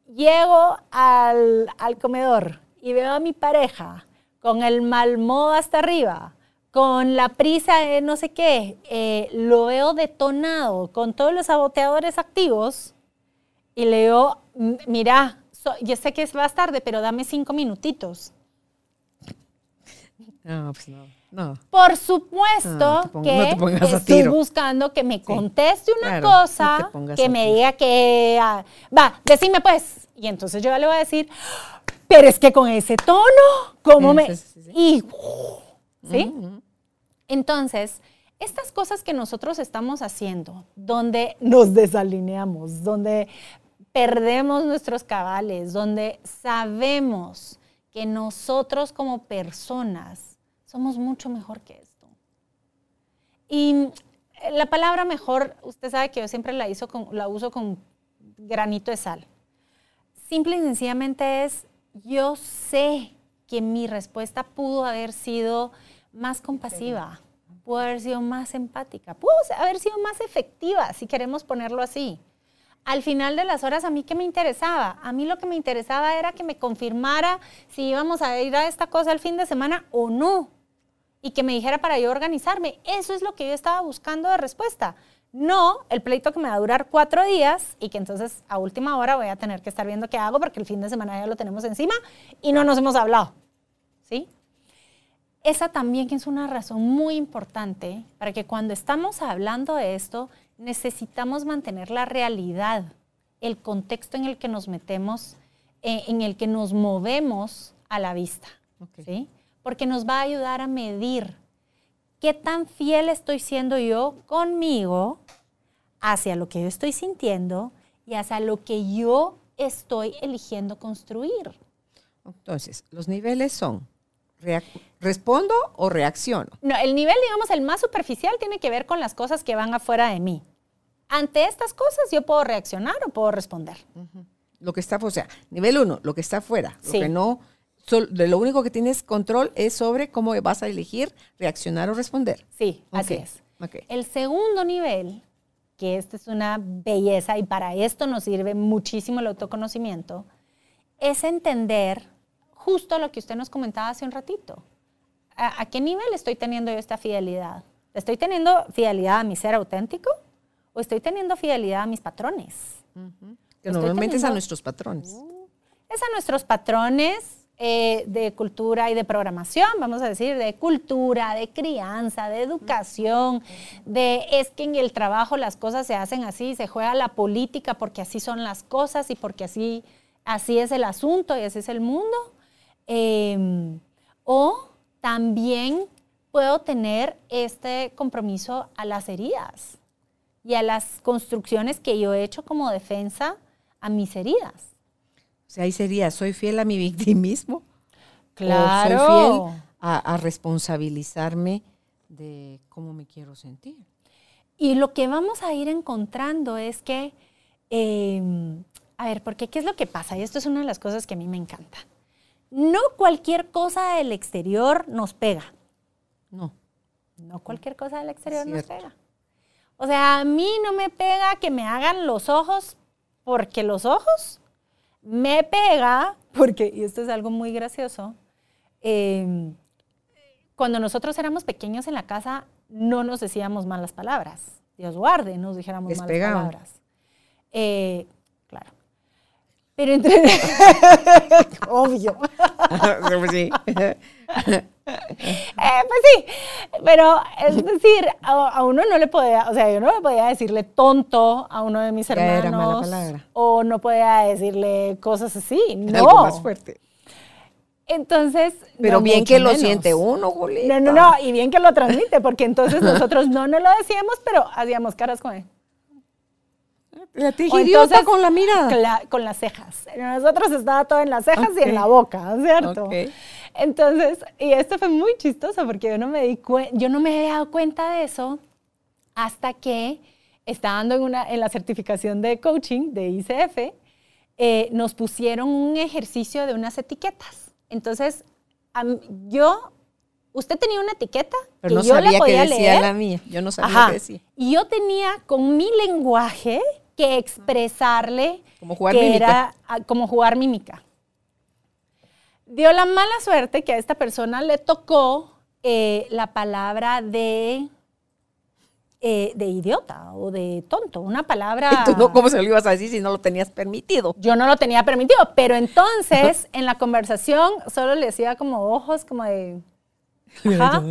Llego al, al comedor y veo a mi pareja con el mal modo hasta arriba, con la prisa de no sé qué, eh, lo veo detonado con todos los saboteadores activos y le digo, "M- mira, yo sé que es más tarde, pero dame cinco minutitos. No, pues no. No. Por supuesto No que no estoy tiro. buscando que me conteste una claro, cosa, que me tiro. diga que, ah, va, decime pues. Y entonces yo le voy a decir, pero es que con ese tono, ¿cómo me...? sí, sí, sí. Y, ¿sí? Entonces, estas cosas que nosotros estamos haciendo, donde nos desalineamos, donde perdemos nuestros cabales, donde sabemos que nosotros como personas somos mucho mejor que esto. Y la palabra mejor, usted sabe que yo siempre la, hizo con- la uso con granito de sal. Simple y sencillamente es, yo sé que mi respuesta pudo haber sido más compasiva, pudo haber sido más empática, pudo haber sido más efectiva, si queremos ponerlo así. Al final de las horas, ¿a mí qué me interesaba? A mí lo que me interesaba era que me confirmara si íbamos a ir a esta cosa el fin de semana o no. Y que me dijera para yo organizarme. Eso es lo que yo estaba buscando de respuesta. No el pleito que me va a durar cuatro días y que entonces a última hora voy a tener que estar viendo qué hago porque el fin de semana ya lo tenemos encima y no nos hemos hablado. ¿Sí? Esa también es una razón muy importante para que cuando estamos hablando de esto, necesitamos mantener la realidad, el contexto en el que nos metemos, eh, en el que nos movemos a la vista. Ok. ¿sí? Porque nos va a ayudar a medir qué tan fiel estoy siendo yo conmigo hacia lo que yo estoy sintiendo y hacia lo que yo estoy eligiendo construir. Entonces, los niveles son, ¿respondo o reacciono? No, el nivel, digamos, el más superficial tiene que ver con las cosas que van afuera de mí. Ante estas cosas yo puedo reaccionar o puedo responder. Lo que está, o sea, nivel uno, lo que está afuera, Sí. lo que no de lo único que tienes control es sobre cómo vas a elegir reaccionar o responder. Sí, así es. El segundo nivel, que esta es una belleza y para esto nos sirve muchísimo el autoconocimiento, es entender justo lo que usted nos comentaba hace un ratito. ¿A, qué nivel estoy teniendo yo esta fidelidad? ¿Estoy teniendo fidelidad a mi ser auténtico o estoy teniendo fidelidad a mis patrones? Que normalmente es a nuestros patrones. Uh, es a nuestros patrones eh, de cultura y de programación, vamos a decir, de cultura, de crianza, de educación, de es que en el trabajo las cosas se hacen así, se juega la política porque así son las cosas y porque así, así es el asunto y así es el mundo. Em, o también puedo tener este compromiso a las heridas y a las construcciones que yo he hecho como defensa a mis heridas. O sea, ahí sería, soy fiel a mi *laughs* victimismo. Claro. soy fiel a, responsabilizarme de cómo me quiero sentir. Y lo que vamos a ir encontrando es que, em, a ver, porque ¿qué es lo que pasa? Y esto es una de las cosas que a mí me encanta. No cualquier cosa del exterior nos pega. No. No cualquier cosa del exterior nos pega. O sea, a mí no me pega que me hagan los ojos porque los ojos me pega, porque, y esto es algo muy gracioso, em, cuando nosotros éramos pequeños en la casa, no nos decíamos malas palabras. Dios guarde, nos dijéramos malas palabras. Eh. Pero entre... *laughs* Obvio. *laughs* sí. *laughs* Eh, pues sí, pero es decir, a, uno no le podía, o sea, yo no le podía decirle tonto a uno de mis hermanos. O no podía decirle cosas así, no. Algo más fuerte. Entonces. Pero bien que lo siente uno, Julieta. No, no, no, y bien que lo transmite, porque entonces nosotros no nos lo decíamos, pero hacíamos caras con él. La entonces, con la mirada. con las cejas. Nosotros estaba todo en las cejas y en la boca, ¿cierto? Entonces, y esto fue muy chistoso porque yo no me di yo no me había dado cuenta de eso hasta que estando en, una, en la certificación de coaching de ICF, eh, nos pusieron un ejercicio de unas etiquetas. Entonces, yo, usted tenía una etiqueta Pero no yo sabía la podía decía la mía. Yo no sabía qué decía. Y yo tenía con mi lenguaje que expresarle como jugar que era como jugar mímica dio la mala suerte que a esta persona le tocó eh, la palabra de, eh, de idiota o de tonto, una palabra... *laughs* ¿Cómo se lo ibas a decir si no lo tenías permitido? Yo no lo tenía permitido, pero entonces *laughs* en la conversación solo le decía como ojos, como de... *laughs* Ajá.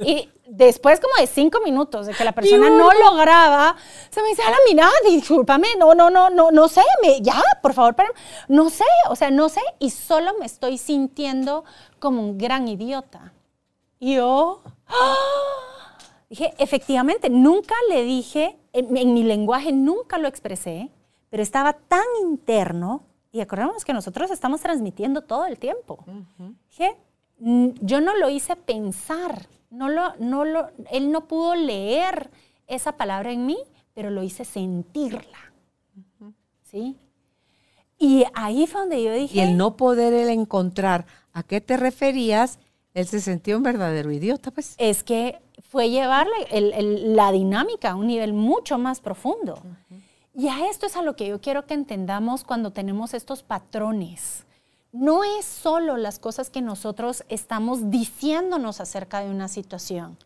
Y después como de cinco minutos de que la persona no lograba, se me dice, la mira, discúlpame, no, no, no, no, no sé, me, ya, por favor, pero, no sé, o sea, no sé, y solo me estoy sintiendo como un gran idiota. Y yo ¡ah! *gasps* dije, efectivamente, nunca le dije, en, mi lenguaje nunca lo expresé, pero estaba tan interno, y acordémonos que nosotros estamos transmitiendo todo el tiempo. Dije, yo no lo hice pensar, no lo, no lo, él no pudo leer esa palabra en mí, pero lo hice sentirla. ¿Sí? Y ahí fue donde yo dije... Y el no poder él encontrar a qué te referías, él se sentía un verdadero idiota, pues. Es que fue llevarle la dinámica a un nivel mucho más profundo. Y a esto es a lo que yo quiero que entendamos cuando tenemos estos patrones no es solo las cosas que nosotros estamos diciéndonos acerca de una situación,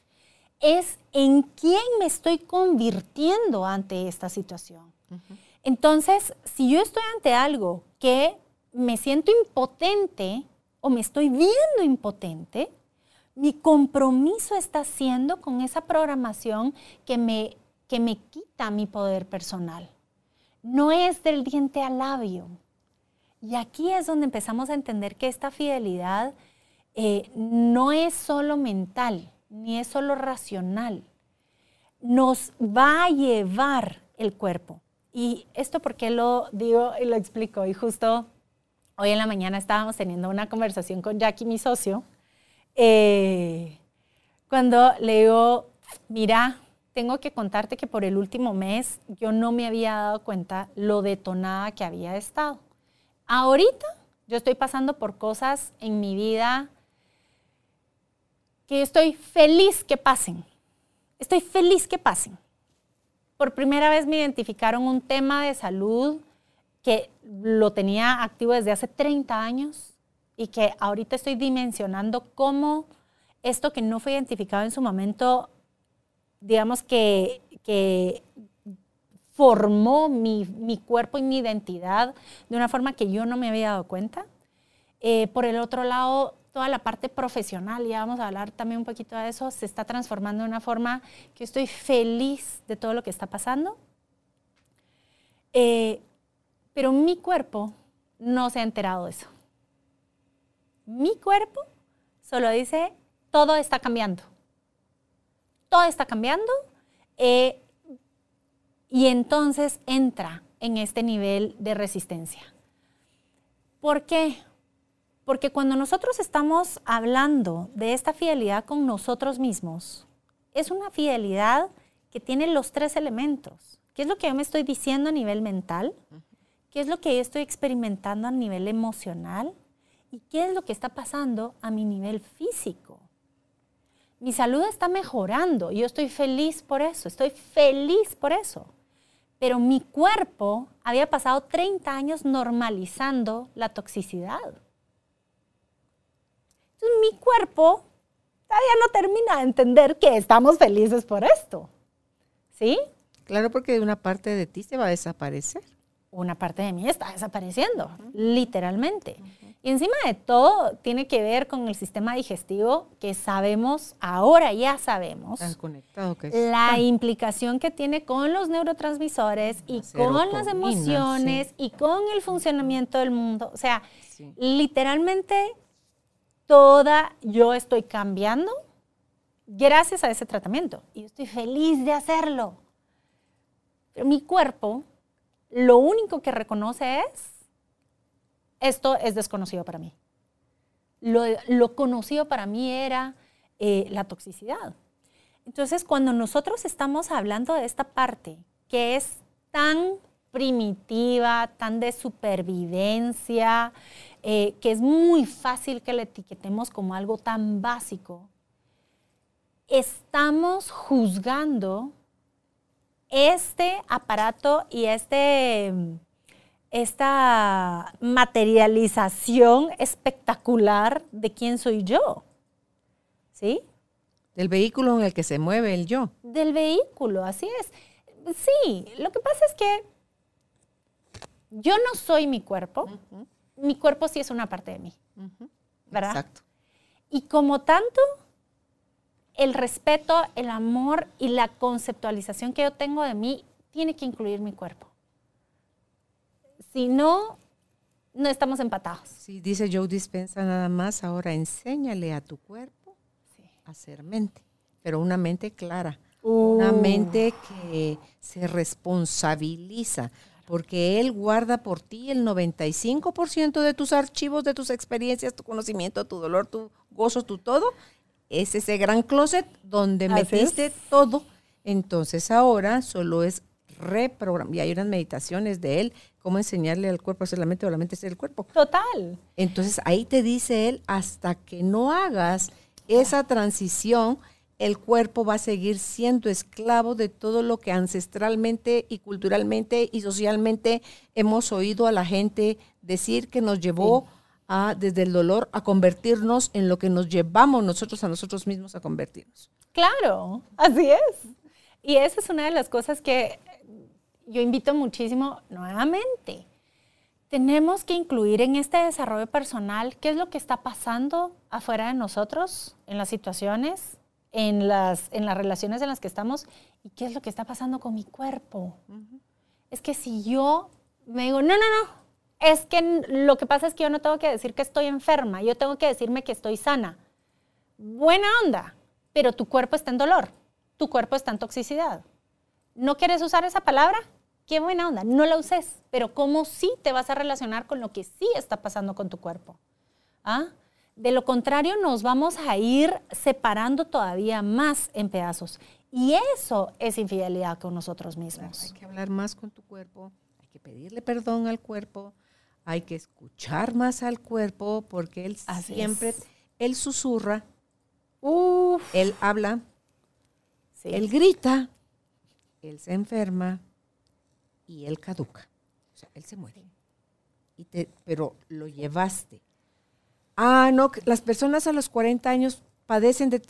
es en quién me estoy convirtiendo ante esta situación. Entonces, si yo estoy ante algo que me siento impotente o me estoy viendo impotente, mi compromiso está siendo con esa programación que me, que me quita mi poder personal. No es del diente al labio, y aquí es donde empezamos a entender que esta fidelidad eh, no es solo mental, ni es solo racional. Nos va a llevar el cuerpo. Y esto porque lo digo y lo explico. Y justo hoy en la mañana estábamos teniendo una conversación con Jackie, mi socio, eh, cuando le digo, mira, tengo que contarte que por el último mes yo no me había dado cuenta lo detonada que había estado. Ahorita Yo estoy pasando por cosas en mi vida que estoy feliz que pasen. Estoy feliz que pasen. Por primera vez me identificaron un tema de salud que lo tenía activo desde hace 30 años y que ahorita estoy dimensionando cómo esto que no fue identificado en su momento, digamos que, que formó mi, mi, cuerpo y mi identidad de una forma que yo no me había dado cuenta. Eh, por el otro lado, toda la parte profesional, ya vamos a hablar también un poquito de eso, se está transformando de una forma que estoy feliz de todo lo que está pasando. Eh, pero mi cuerpo no se ha enterado de eso. Mi cuerpo solo dice, todo está cambiando. Todo está cambiando. Eh, y entonces entra en este nivel de resistencia. ¿Por qué? Porque cuando nosotros estamos hablando de esta fidelidad con nosotros mismos, es una fidelidad que tiene los tres elementos. ¿Qué es lo que yo me estoy diciendo a nivel mental? ¿Qué es lo que yo estoy experimentando a nivel emocional? ¿Y qué es lo que está pasando a mi nivel físico? Mi salud está mejorando y yo estoy feliz por eso, estoy feliz por eso. Pero mi cuerpo había pasado 30 años normalizando la toxicidad mi cuerpo todavía no termina de entender que estamos felices por esto. ¿Sí? Claro, porque una parte de ti se va a desaparecer. Una parte de mí está desapareciendo, literalmente. Y encima de todo, tiene que ver con el sistema digestivo que sabemos, ahora ya sabemos, conectado que la implicación que tiene con los neurotransmisores y con las emociones y con el funcionamiento del mundo. O sea, literalmente toda yo estoy cambiando gracias a ese tratamiento. Y estoy feliz de hacerlo. Pero mi cuerpo lo único que reconoce es, esto es desconocido para mí. Lo, conocido para mí era eh, la toxicidad. Entonces, cuando nosotros estamos hablando de esta parte que es tan primitiva, tan de supervivencia, eh, que es muy fácil que la etiquetemos como algo tan básico, estamos juzgando este aparato y este, esta materialización espectacular de quién soy yo. ¿Sí? Del vehículo en el que se mueve el yo. Del vehículo, así es. Sí, lo que pasa es que yo no soy mi cuerpo mi cuerpo sí es una parte de mí. ¿Verdad? Exacto. Y como tanto, el respeto, el amor y la conceptualización que yo tengo de mí tiene que incluir mi cuerpo. Si no, no estamos empatados. Sí, dice Joe Dispensa nada más, ahora enséñale a tu cuerpo a ser mente, pero una mente clara, una uh. mente que se responsabiliza porque Él guarda por ti el 95% de tus archivos, de tus experiencias, tu conocimiento, tu dolor, tu gozo, tu todo. Es ese gran closet donde metiste todo. Entonces ahora solo es reprogramar. Y hay unas meditaciones de Él, cómo enseñarle al cuerpo a hacer la mente o la mente a ser el cuerpo. Total. Entonces ahí te dice Él, hasta que no hagas esa transición, el cuerpo va a seguir siendo esclavo de todo lo que ancestralmente y culturalmente y socialmente hemos oído a la gente decir que nos llevó a, desde el dolor a convertirnos en lo que nos llevamos nosotros a nosotros mismos a convertirnos. Claro, así es. Y esa es una de las cosas que yo invito muchísimo nuevamente. Tenemos que incluir en este desarrollo personal qué es lo que está pasando afuera de nosotros, en las situaciones, en las, en las relaciones en las que estamos y qué es lo que está pasando con mi cuerpo. Es que si yo me digo, no, no, no, es que lo que pasa es que yo no tengo que decir que estoy enferma, yo tengo que decirme que estoy sana. Buena onda, pero tu cuerpo está en dolor, tu cuerpo está en toxicidad. ¿No quieres usar esa palabra? Qué buena onda, no la uses, pero ¿cómo sí te vas a relacionar con lo que sí está pasando con tu cuerpo? ¿Ah? De lo contrario, nos vamos a ir separando todavía más en pedazos. Y eso es infidelidad con nosotros mismos. hay que hablar más con tu cuerpo, hay que pedirle perdón al cuerpo, hay que escuchar más al cuerpo porque él Así siempre, es. él susurra, Uf, él habla, sí. él grita, él se enferma y él caduca. O sea, él se muere. Y te, pero lo llevaste. Ah, no, las personas a los 40 años padecen de,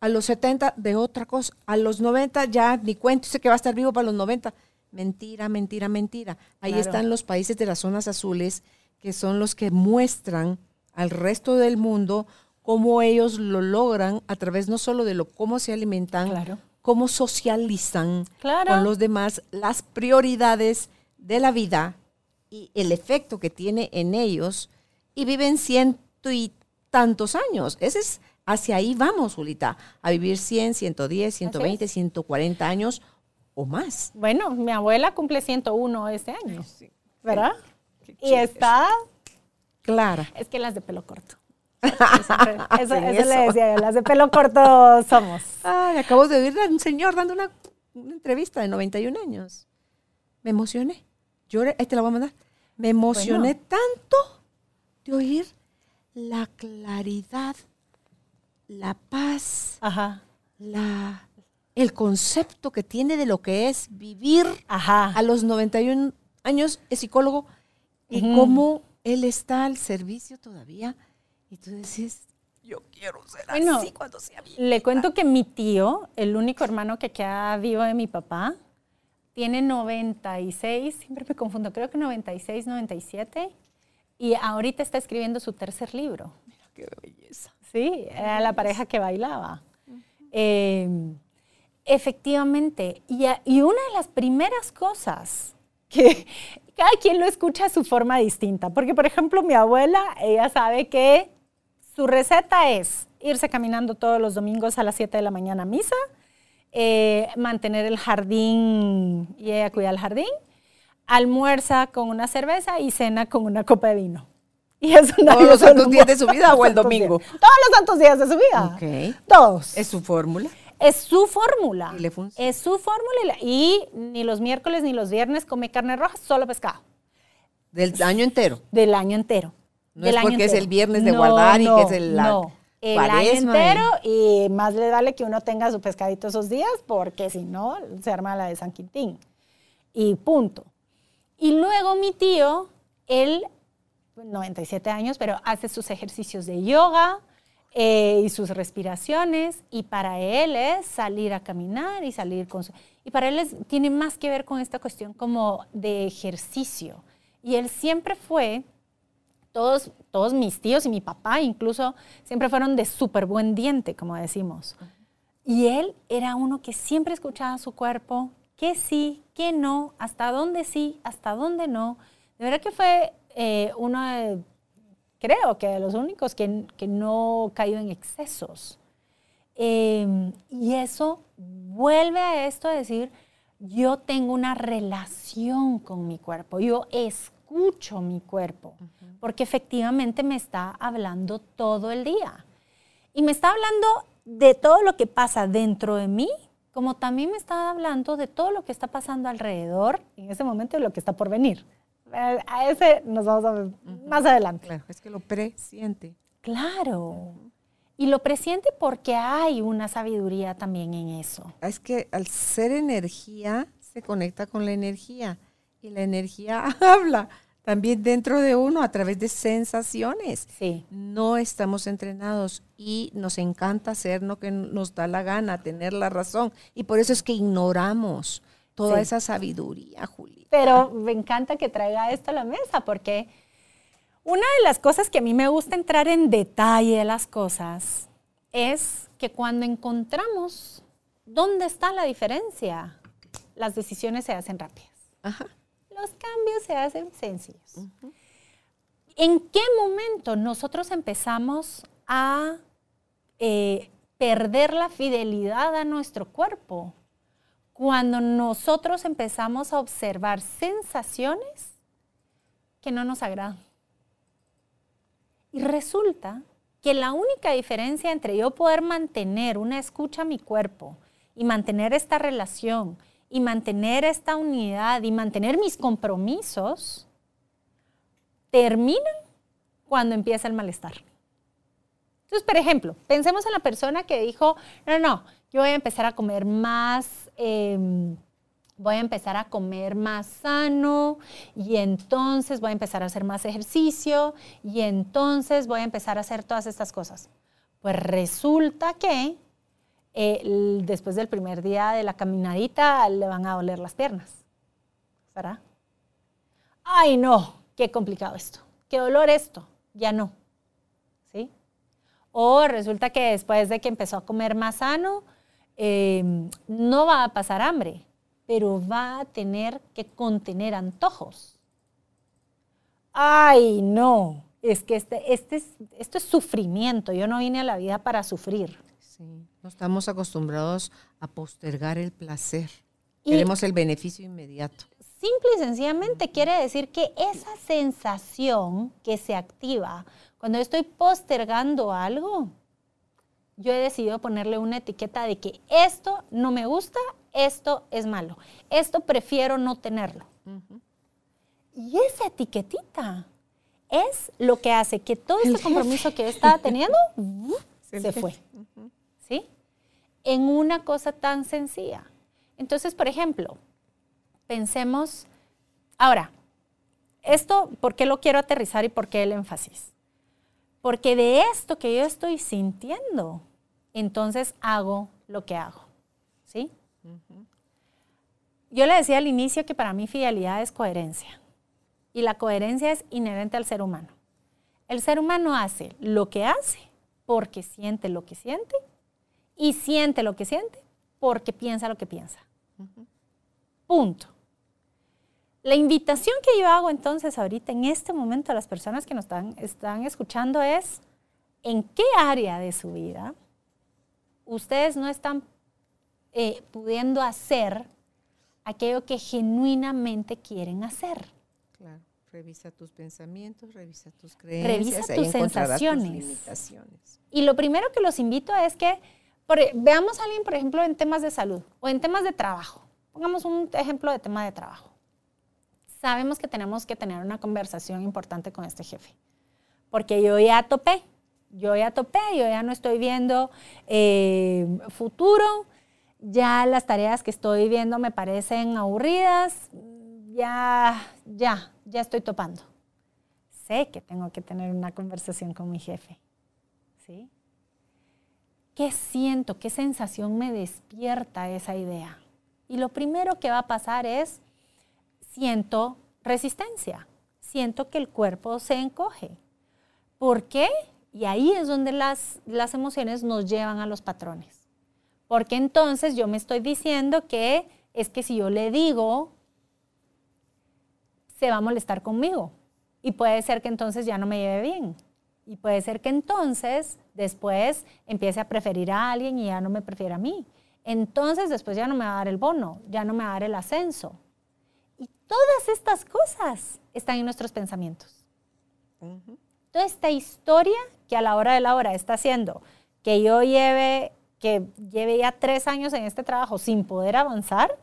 a los 70 de otra cosa. A los 90 ya ni cuento, dice que va a estar vivo para los 90. Mentira, mentira, mentira. Ahí Claro. están los países de las zonas azules, que son los que muestran al resto del mundo cómo ellos lo logran a través no solo de lo cómo se alimentan, Claro. Cómo socializan Claro. con los demás, las prioridades de la vida y el efecto que tiene en ellos y viven ciento y tantos años. Ese es, hacia ahí vamos, Julita, a vivir 100, 110, 120, 140 años o más. Bueno, mi abuela cumple 101 este año, ¿verdad? Y está, Clara. es que las de pelo corto. *laughs* Eso, le decía yo, las de pelo corto somos. Ay, acabo de oír a un señor dando una, una entrevista de 91 años. Me emocioné. Lloré, ahí te la voy a mandar. Me emocioné tanto de oír la claridad, la paz, Ajá, la, el concepto que tiene de lo que es vivir ajá. a los 91 años, es psicólogo, y cómo él está al servicio todavía. Y tú decís, yo quiero ser Bueno, así cuando sea vieja. Le cuento que mi tío, el único hermano que queda vivo de mi papá, tiene 96, siempre me confundo, creo que 96, 97, y ahorita está escribiendo su tercer libro. Qué belleza. Sí, era la pareja que bailaba. Eh, efectivamente, y, a- y una de las primeras cosas que *laughs* cada quien lo escucha a su forma distinta, porque por ejemplo mi abuela, ella sabe que su receta es irse caminando todos los domingos a las 7 de la mañana a misa, eh, mantener el jardín y ella cuida el jardín, almuerza con una cerveza y cena con una copa de vino. Y ¿Todos los santos días de su vida o el domingo? días. Todos los santos días de su vida. Ok. Todos. Es su fórmula. Es su fórmula. Y le funciona. Es su fórmula y, y ni los miércoles ni los viernes come carne roja, solo pescado. Del año entero. Del año entero. No Del es año porque es el viernes de guardar y que es el- la no. El cuaresma año entero y más le vale que uno tenga su pescadito esos días porque si no se arma la de San Quintín. Y punto. Y luego mi tío, él, 97 años, pero hace sus ejercicios de yoga eh, y sus respiraciones y para él es salir a caminar y salir con su... Y para él es- tiene más que ver con esta cuestión como de ejercicio. Y él siempre fue todos, todos mis tíos y mi papá incluso siempre fueron de súper buen diente, como decimos. Y él era uno que siempre escuchaba su cuerpo, que sí, que no, hasta dónde sí, hasta dónde no. De verdad que fue eh, uno de, creo que de los únicos que, que no cayó en excesos. Eh, y eso vuelve a esto a decir, yo tengo una relación con mi cuerpo, yo escucho mi cuerpo, porque efectivamente me está hablando todo el día. Y me está hablando de todo lo que pasa dentro de mí, como también me está hablando de todo lo que está pasando alrededor en ese momento y lo que está por venir. Eh, A ese nos vamos a ver más adelante. Claro, es que lo presiente. Claro. Y lo presiente porque hay una sabiduría también en eso. Es que al ser energía, se conecta con la energía. Y la energía *laughs* habla también dentro de uno a través de sensaciones. Sí. No estamos entrenados y nos encanta hacer lo que nos da la gana, tener la razón. Y por eso es que ignoramos toda Sí. esa sabiduría, Juli. Pero me encanta que traiga esto a la mesa porque una de las cosas que a mí me gusta entrar en detalle de las cosas es que cuando encontramos dónde está la diferencia, las decisiones se hacen rápidas. Ajá. Los cambios se hacen sencillos. ¿En qué momento nosotros empezamos a eh, perder la fidelidad a nuestro cuerpo? Cuando nosotros empezamos a observar sensaciones que no nos agradan. Y resulta que la única diferencia entre yo poder mantener una escucha a mi cuerpo y mantener esta relación y mantener esta unidad y mantener mis compromisos terminan cuando empieza el malestar. Entonces, por ejemplo, pensemos en la persona que dijo, no, no, yo voy a empezar a comer más, em, voy a empezar a comer más sano y entonces voy a empezar a hacer más ejercicio y entonces voy a empezar a hacer todas estas cosas. Pues resulta que después del primer día de la caminadita le van a doler las piernas. ¿Verdad? Ay, no, qué complicado esto. Qué dolor esto. Ya no. ¿Sí? O resulta que después de que empezó a comer más sano, em, no va a pasar hambre, pero va a tener que contener antojos. Ay, no. Es que este, este esto es sufrimiento. Yo no vine a la vida para sufrir. Sí, no estamos acostumbrados a postergar el placer. Queremos el beneficio inmediato. Simple y sencillamente quiere decir que esa sensación que se activa cuando estoy postergando algo, yo he decidido ponerle una etiqueta de que esto no me gusta, esto es malo, esto prefiero no tenerlo. Y esa etiquetita es lo que hace que todo ese compromiso que yo estaba teniendo *laughs* se fue. ¿Sí? En una cosa tan sencilla. Entonces, por ejemplo, pensemos, ahora, esto, ¿por qué lo quiero aterrizar y por qué el énfasis? Porque de esto que yo estoy sintiendo, entonces hago lo que hago, ¿sí? Yo le decía al inicio que para mí fidelidad es coherencia y la coherencia es inherente al ser humano. El ser humano hace lo que hace porque siente lo que siente y siente lo que siente porque piensa lo que piensa. Punto. La invitación que yo hago entonces ahorita en este momento a las personas que nos están, están escuchando es, ¿en qué área de su vida ustedes no están eh, pudiendo hacer aquello que genuinamente quieren hacer? Claro. Revisa tus pensamientos, revisa tus creencias. Revisa tus sensaciones. y lo primero que los invito es que e, veamos a alguien, por ejemplo, en temas de salud o en temas de trabajo. Pongamos un ejemplo de tema de trabajo. Sabemos que tenemos que tener una conversación importante con este jefe, porque yo ya topé, yo ya topé, yo ya no estoy viendo eh, futuro, ya las tareas que estoy viendo me parecen aburridas, ya, ya, ya estoy topando. Sé que tengo que tener una conversación con mi jefe, ¿sí? ¿Qué siento? ¿Qué sensación me despierta esa idea? Y lo primero que va a pasar es, siento resistencia, siento que el cuerpo se encoge. ¿Por qué? Y ahí es donde las, las emociones nos llevan a los patrones. Porque entonces yo me estoy diciendo que es que si yo le digo, se va a molestar conmigo. Y puede ser que entonces ya no me lleve bien. Y puede ser que entonces después empiece a preferir a alguien y ya no me prefiere a mí. Entonces después ya no me va a dar el bono, ya no me va a dar el ascenso. Y todas estas cosas están en nuestros pensamientos. Toda esta historia que a la hora de la hora está haciendo que yo lleve, que lleve ya tres años en este trabajo sin poder avanzar,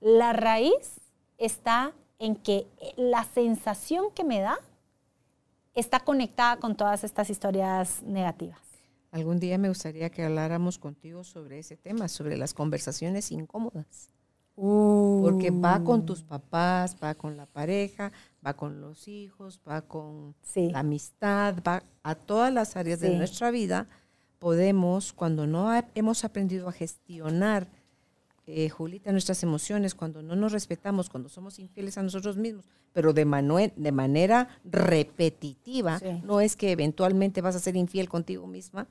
la raíz está en que la sensación que me da está conectada con todas estas historias negativas. Algún día me gustaría que habláramos contigo sobre ese tema, sobre las conversaciones incómodas. Porque va con tus papás, va con la pareja, va con los hijos, va con la amistad, va a todas las áreas de nuestra vida. Podemos, cuando no hemos aprendido a gestionar eh, Julita, nuestras emociones, cuando no nos respetamos, cuando somos infieles a nosotros mismos, pero de, de manera repetitiva, no es que eventualmente vas a ser infiel contigo misma,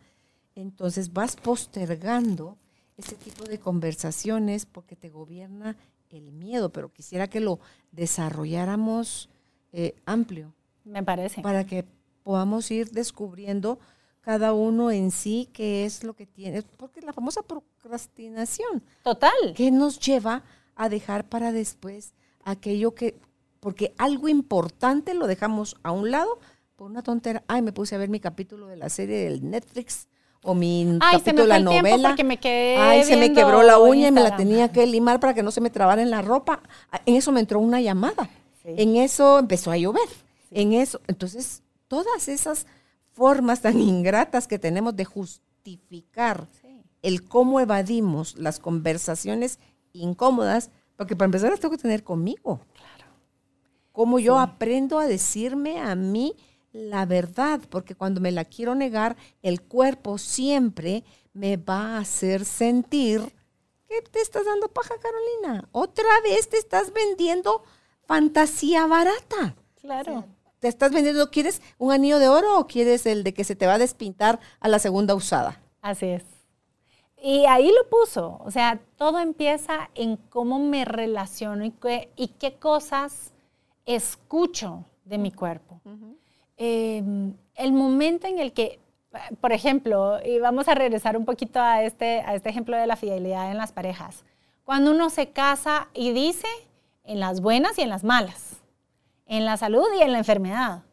entonces vas postergando ese tipo de conversaciones porque te gobierna el miedo, pero quisiera que lo desarrolláramos eh, amplio. Me parece. Para que podamos ir descubriendo cada uno en sí qué es lo que tiene, porque la famosa procrastinación. Total. ¿Qué nos lleva a dejar para después aquello que, porque algo importante lo dejamos a un lado por una tontera. Ay, me puse a ver mi capítulo de la serie del Netflix o mi capítulo de la novela. Me quedé Ay, se me quebró la uña y me la tenía que limar para que no se me trabara en la ropa. En eso me entró una llamada. En eso empezó a llover. en eso. Entonces, todas esas formas tan ingratas que tenemos de justificar el cómo evadimos las conversaciones incómodas, porque para empezar las tengo que tener conmigo. Claro. Cómo yo aprendo a decirme a mí la verdad, porque cuando me la quiero negar, el cuerpo siempre me va a hacer sentir que te estás dando paja, Carolina. Otra vez te estás vendiendo fantasía barata. Claro. Te estás vendiendo, ¿quieres un anillo de oro o quieres el de que se te va a despintar a la segunda usada? Así es. Y ahí lo puso. O sea, todo empieza en cómo me relaciono y qué, y qué cosas escucho de mi cuerpo. Em, el momento en el que, por ejemplo, y vamos a regresar un poquito a este, a este ejemplo de la fidelidad en las parejas. Cuando uno se casa y dice en las buenas y en las malas, en la salud y en la enfermedad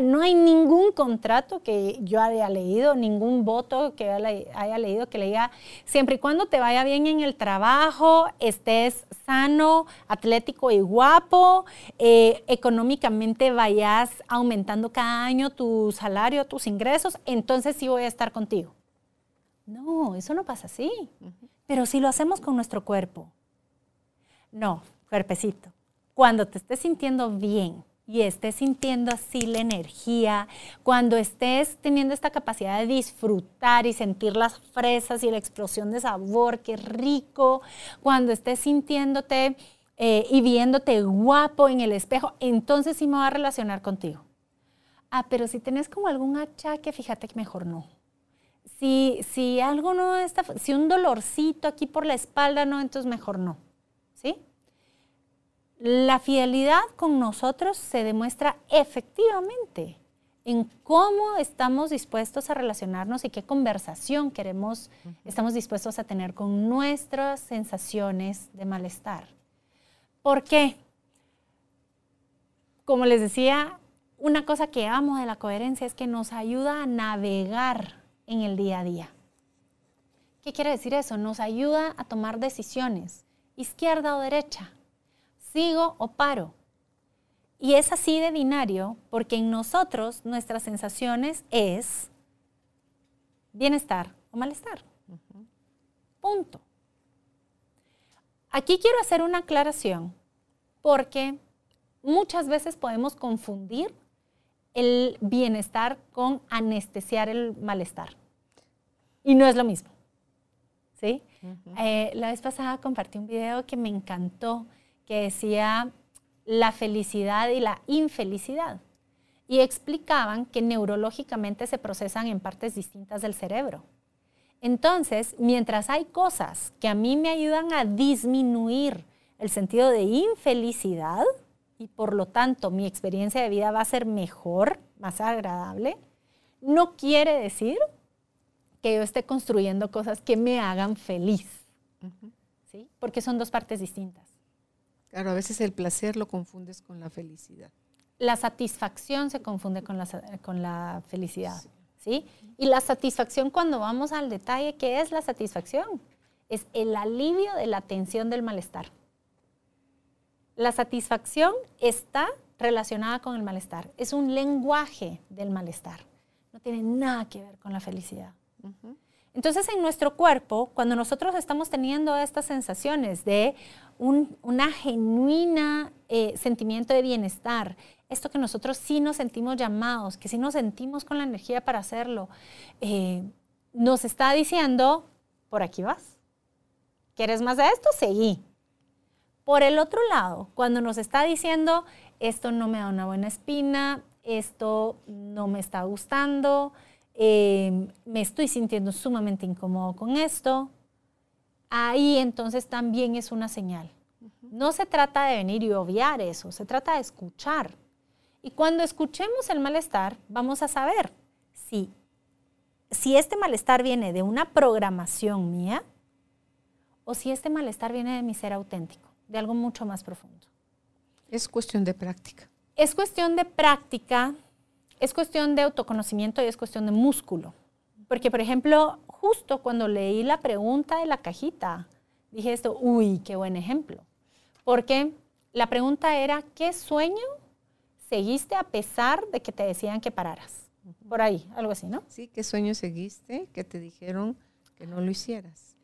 no hay ningún contrato que yo haya leído, ningún voto que haya leído que le diga, siempre y cuando te vaya bien en el trabajo, estés sano, atlético y guapo, eh, económicamente vayas aumentando cada año tu salario, tus ingresos, entonces sí voy a estar contigo. No, eso no pasa así. Pero si lo hacemos con nuestro cuerpo. No, cuerpecito. Cuando te estés sintiendo bien, y estés sintiendo así la energía, cuando estés teniendo esta capacidad de disfrutar y sentir las fresas y la explosión de sabor, qué rico, cuando estés sintiéndote eh, y viéndote guapo en el espejo, entonces sí me va a relacionar contigo. Ah, pero si tenés como algún achaque, fíjate que mejor no. Si, si algo no está, si un dolorcito aquí por la espalda, no, entonces mejor no. ¿Sí? La fidelidad con nosotros se demuestra efectivamente en cómo estamos dispuestos a relacionarnos y qué conversación queremos, estamos dispuestos a tener con nuestras sensaciones de malestar. ¿Por qué? Como les decía, una cosa que amo de la coherencia es que nos ayuda a navegar en el día a día. ¿Qué quiere decir eso? Nos ayuda a tomar decisiones, izquierda o derecha, sigo o paro. Y es así de binario porque en nosotros nuestras sensaciones es bienestar o malestar. Punto. Aquí quiero hacer una aclaración porque muchas veces podemos confundir el bienestar con anestesiar el malestar. Y no es lo mismo. ¿Sí? Eh, la vez pasada compartí un video que me encantó que decía la felicidad y la infelicidad. Y explicaban que neurológicamente se procesan en partes distintas del cerebro. Entonces, mientras hay cosas que a mí me ayudan a disminuir el sentido de infelicidad y por lo tanto mi experiencia de vida va a ser mejor, más agradable, no quiere decir que yo esté construyendo cosas que me hagan feliz. ¿sí? Porque son dos partes distintas. Claro, a veces el placer lo confundes con la felicidad. La satisfacción se confunde con la, con la felicidad, sí. Y la satisfacción, cuando vamos al detalle, ¿qué es la satisfacción? Es el alivio de la tensión del malestar. La satisfacción está relacionada con el malestar. Es un lenguaje del malestar. No tiene nada que ver con la felicidad. Entonces, en nuestro cuerpo, cuando nosotros estamos teniendo estas sensaciones de un una genuina eh, sentimiento de bienestar, esto que nosotros sí nos sentimos llamados, que sí nos sentimos con la energía para hacerlo, eh, nos está diciendo, por aquí vas. ¿Quieres más de esto? Seguí. Por el otro lado, cuando nos está diciendo, esto no me da una buena espina, esto no me está gustando, Em, me estoy sintiendo sumamente incómodo con esto, ahí entonces también es una señal. No se trata de venir y obviar eso, se trata de escuchar. Y cuando escuchemos el malestar, vamos a saber si, si este malestar viene de una programación mía o si este malestar viene de mi ser auténtico, de algo mucho más profundo. Es cuestión de práctica. Es cuestión de práctica, es cuestión de autoconocimiento y es cuestión de músculo. Porque, por ejemplo, justo cuando leí la pregunta de la cajita, dije esto, uy, qué buen ejemplo. Porque la pregunta era, ¿qué sueño seguiste a pesar de que te decían que pararas. Por ahí, algo así, ¿no? Sí, ¿qué sueño seguiste que te dijeron que no lo hicieras?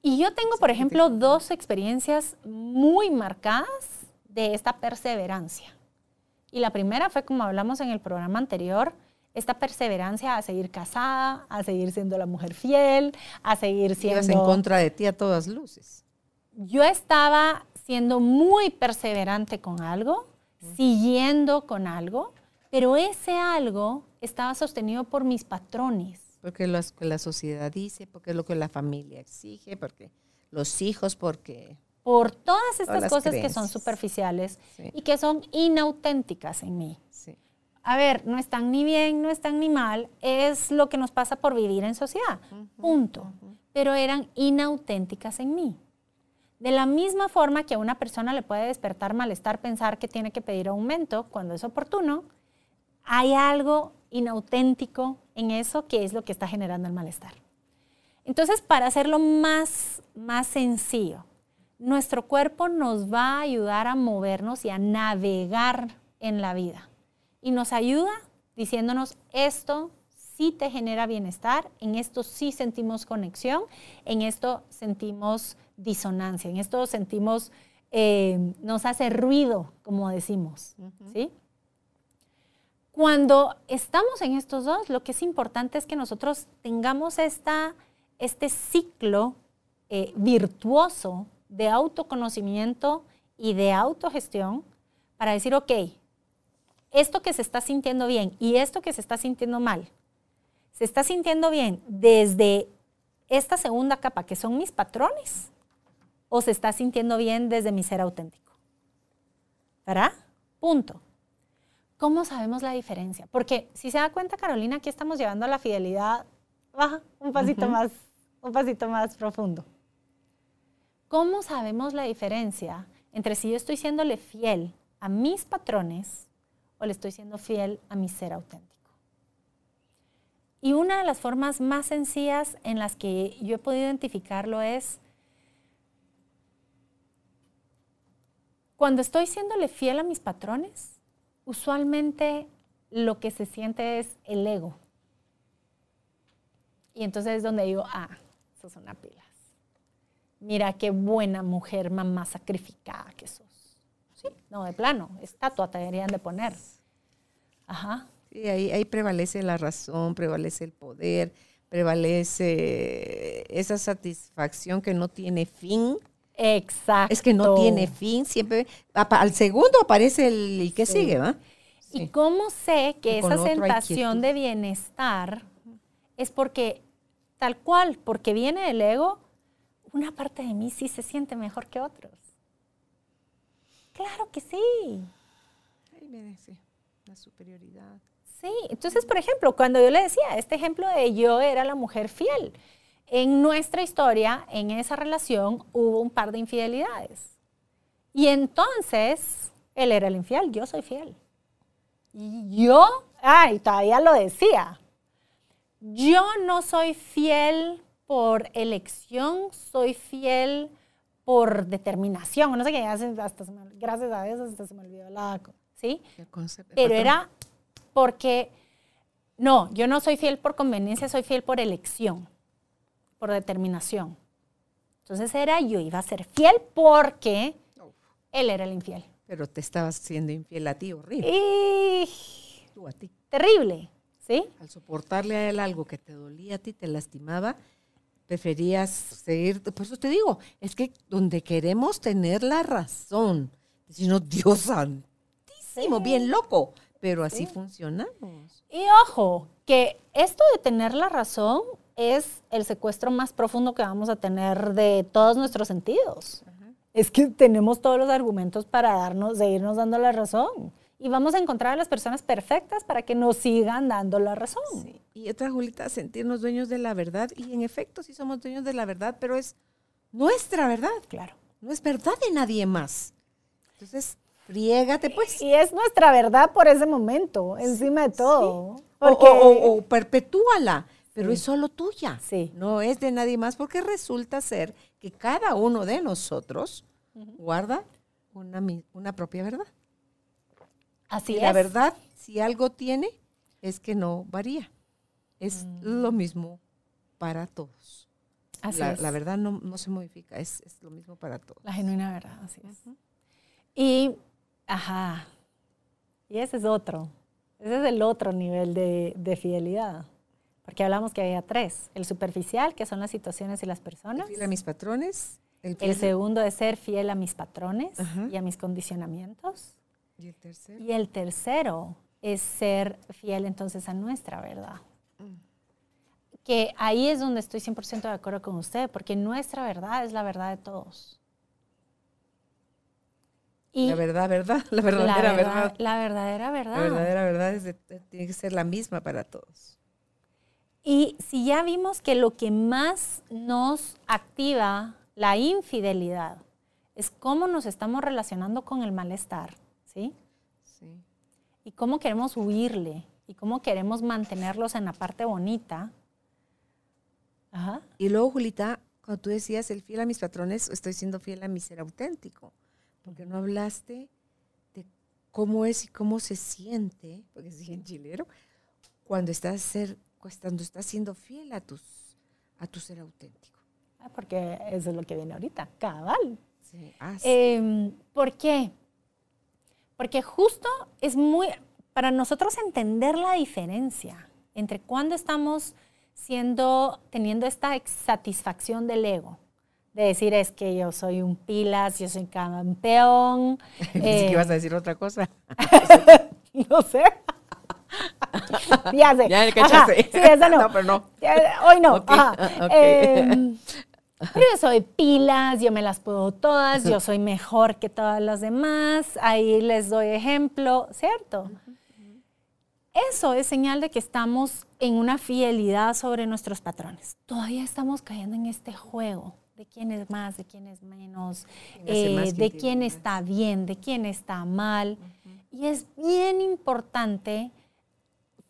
Y yo tengo, por ejemplo, dos experiencias muy marcadas de esta perseverancia. Y la primera fue, como hablamos en el programa anterior, esta perseverancia a seguir casada, a seguir siendo la mujer fiel, a seguir siendo... Ibas en contra de ti a todas luces. Yo estaba siendo muy perseverante con algo, siguiendo con algo, pero ese algo estaba sostenido por mis patrones. Porque lo que la sociedad dice, porque es lo que la familia exige, porque los hijos, porque... Por todas estas cosas que son superficiales y que son inauténticas en mí. A ver, no están ni bien, no están ni mal, es lo que nos pasa por vivir en sociedad, punto. Pero eran inauténticas en mí. De la misma forma que a una persona le puede despertar malestar pensar que tiene que pedir aumento cuando es oportuno, hay algo inauténtico en eso que es lo que está generando el malestar. Entonces, para hacerlo más, más sencillo, nuestro cuerpo nos va a ayudar a movernos y a navegar en la vida. Y nos ayuda diciéndonos esto sí te genera bienestar, en esto sí sentimos conexión, en esto sentimos disonancia, en esto sentimos, eh, nos hace ruido, como decimos, ¿sí? Cuando estamos en estos dos, lo que es importante es que nosotros tengamos esta, este ciclo eh, virtuoso de autoconocimiento y de autogestión para decir, ok, esto que se está sintiendo bien y esto que se está sintiendo mal, se está sintiendo bien desde esta segunda capa, que son mis patrones, o se está sintiendo bien desde mi ser auténtico. ¿Verdad? Punto. ¿Cómo sabemos la diferencia? Porque si se da cuenta, Carolina, aquí estamos llevando a la fidelidad baja, un pasito más, un pasito más profundo. ¿Cómo sabemos la diferencia entre si yo estoy siéndole fiel a mis patrones o le estoy siendo fiel a mi ser auténtico? Y una de las formas más sencillas en las que yo he podido identificarlo es cuando estoy siéndole fiel a mis patrones, usualmente lo que se siente es el ego. Y entonces es donde digo, ah, sos son pilas. Mira qué buena mujer, mamá sacrificada que sos. Sí, no, de plano, estatua te deberían de poner. Ajá ahí, prevalece la razón, prevalece el poder, prevalece esa satisfacción que no tiene fin. Exacto. Es que no tiene fin, siempre, al segundo aparece el, y que sigue, ¿va? ¿Y cómo sé que esa sensación de bienestar es porque, tal cual, porque viene del ego, una parte de mí sí se siente mejor que otros? Claro que sí. Ahí me la superioridad. Sí, entonces, por ejemplo, cuando yo le decía, este ejemplo de yo era la mujer fiel, en nuestra historia, en esa relación, hubo un par de infidelidades. Y entonces, él era el infiel, yo soy fiel. Y yo, ay, todavía lo decía, yo no soy fiel por elección, soy fiel por determinación, no sé qué, hasta gracias a Dios hasta se me olvidó la... ¿Sí? Pero era porque, no, yo no soy fiel por conveniencia, soy fiel por elección, por determinación. Entonces era, yo iba a ser fiel porque él era el infiel. Pero te estabas siendo infiel a ti, horrible. Y... Tú a ti. Terrible, ¿sí? Al soportarle a él algo que te dolía a ti, te lastimaba, preferías seguir. Por eso te digo, es que donde queremos tener la razón, no, Dios santísimo, bien loco pero así funcionamos. Y ojo, que esto de tener la razón es el secuestro más profundo que vamos a tener de todos nuestros sentidos. Es que tenemos todos los argumentos para darnos, seguirnos dando la razón. Y vamos a encontrar a las personas perfectas para que nos sigan dando la razón. Y otra, Julita, sentirnos dueños de la verdad. Y en efecto, sí somos dueños de la verdad, pero es nuestra verdad. Claro. No es verdad de nadie más. Entonces, Friégate, pues. Y es nuestra verdad por ese momento, encima de todo. O, perpetúala, pero es solo tuya. Sí. No es de nadie más, porque resulta ser que cada uno de nosotros guarda una, una propia verdad. Así Y es. la verdad, si algo tiene, es que no varía. Es Mm. lo mismo para todos. Así la, es. la verdad no, no se modifica, es, es lo mismo para todos. La genuina verdad, así es. Y, ajá, y ese es otro, ese es el otro nivel de, de fidelidad. Porque hablamos que había tres. El superficial, que son las situaciones y las personas. Fiel a mis patrones. El, El segundo es ser fiel a mis patrones Ajá. y a mis condicionamientos. Y el tercero. Y el tercero es ser fiel entonces a nuestra verdad. Mm. Que ahí es donde estoy 100% de acuerdo con usted, porque nuestra verdad es la verdad de todos. Y La verdad, verdad, *laughs* la verdadera la verdad. La verdadera verdad. La verdadera verdad es de- tiene que ser la misma para todos. Y si ya vimos que lo que más nos activa la infidelidad es cómo nos estamos relacionando con el malestar, ¿sí? Sí. Y cómo queremos huirle y cómo queremos mantenerlos en la parte bonita. Ajá. Y luego, Julita, cuando tú decías el fiel a mis patrones, estoy siendo fiel a mi ser auténtico. Porque no hablaste de cómo es y cómo se siente, porque es bien chilero, cuando estás, ser, cuando estás siendo fiel a, tus, a tu ser auténtico. Ah, Porque eso es lo que viene ahorita, cabal. Sí. Ah, sí. Eh, ¿Por qué? Porque justo es muy, para nosotros entender la diferencia entre cuando estamos siendo, teniendo esta satisfacción del ego, de decir es que yo soy un pilas, yo soy campeón, *laughs* Pensé que eh, ibas a decir otra cosa. *laughs* no sé. *laughs* ya sé. Ya, cachaste. sí, esa no. No, pero no. Hoy no. Ok, ajá. ok. Pero yo soy pilas, yo me las puedo todas, yo *laughs* soy mejor que todas las demás, ahí les doy ejemplo, ¿cierto? Eso es señal de que estamos en una fidelidad sobre nuestros patrones. Todavía estamos cayendo en este juego de quién es más, de quién es menos, ¿Quién hace eh, más, de quién está bien, de quién está mal. Y es bien importante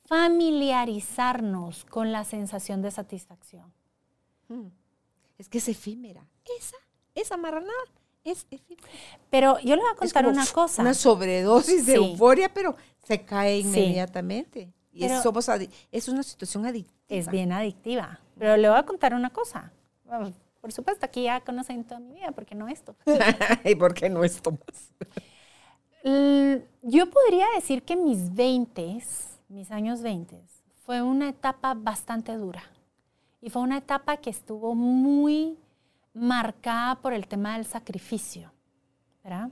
familiarizarnos con la sensación de satisfacción. Mm. Es que es efímera. Esa, esa marranada es efímera. Pero yo le voy a contar una cosa. Una sobredosis de euforia, pero se cae Sí. inmediatamente. Y es, somos es una situación adictiva. es bien adictiva. Pero le voy a contar una cosa. Por supuesto, aquí ya conocen toda mi vida, porque no esto. *laughs* ¿Y por qué no esto más? Yo podría decir que mis 20, mis años 20, fue una etapa bastante dura. Y fue una etapa que estuvo muy marcada por el tema del sacrificio, ¿verdad?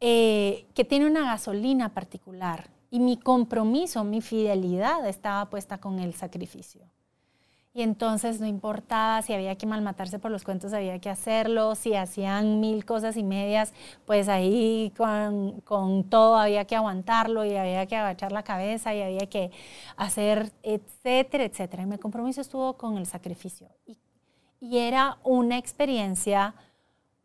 Eh, que tiene una gasolina particular. Y mi compromiso, mi fidelidad estaba puesta con el sacrificio. Y entonces no importaba si había que malmatarse por los cuentos, había que hacerlo, si hacían mil cosas y medias, pues ahí con, con todo había que aguantarlo y había que agachar la cabeza y había que hacer, etcétera, etcétera. Y mi compromiso estuvo con el sacrificio. Y, y era una experiencia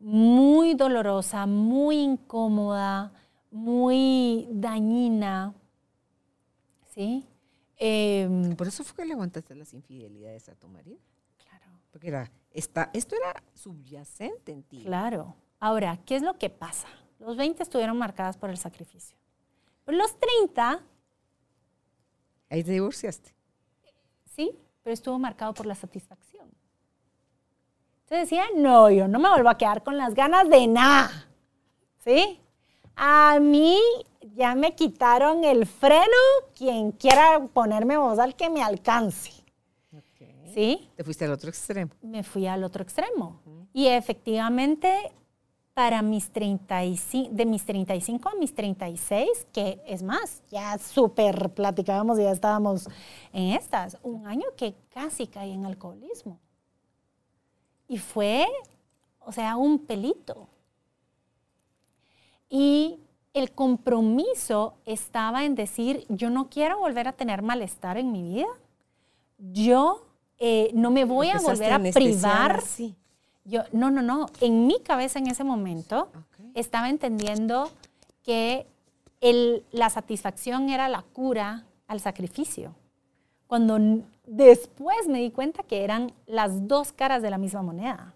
muy dolorosa, muy incómoda, muy dañina, ¿sí? Em, Por eso fue que le aguantaste las infidelidades a tu marido. claro. Porque era, esta, esto era subyacente en ti. Claro. Ahora, ¿qué es lo que pasa? Los 20 estuvieron marcadas por el sacrificio. Pero los 30, Ahí te divorciaste. sí, pero estuvo marcado por la satisfacción. Entonces decía, no, yo no me vuelvo a quedar con las ganas de nada. ¿Sí? A mí ya me quitaron el freno, quien quiera ponerme bozal que me alcance. ¿Sí? Te fuiste al otro extremo. me fui al otro extremo. Y efectivamente, para mis 35, de mis 35 a mis 36, que es más, ya súper platicábamos y ya estábamos en estas, un año que casi caí en alcoholismo. Y fue, o sea, un pelito. Y el compromiso estaba en decir, yo no quiero volver a tener malestar en mi vida. Yo eh, no me voy a volver a privar. Sí. Yo, no, no, no. En mi cabeza en ese momento estaba entendiendo que el- la satisfacción era la cura al sacrificio. Cuando después me di cuenta que eran las dos caras de la misma moneda.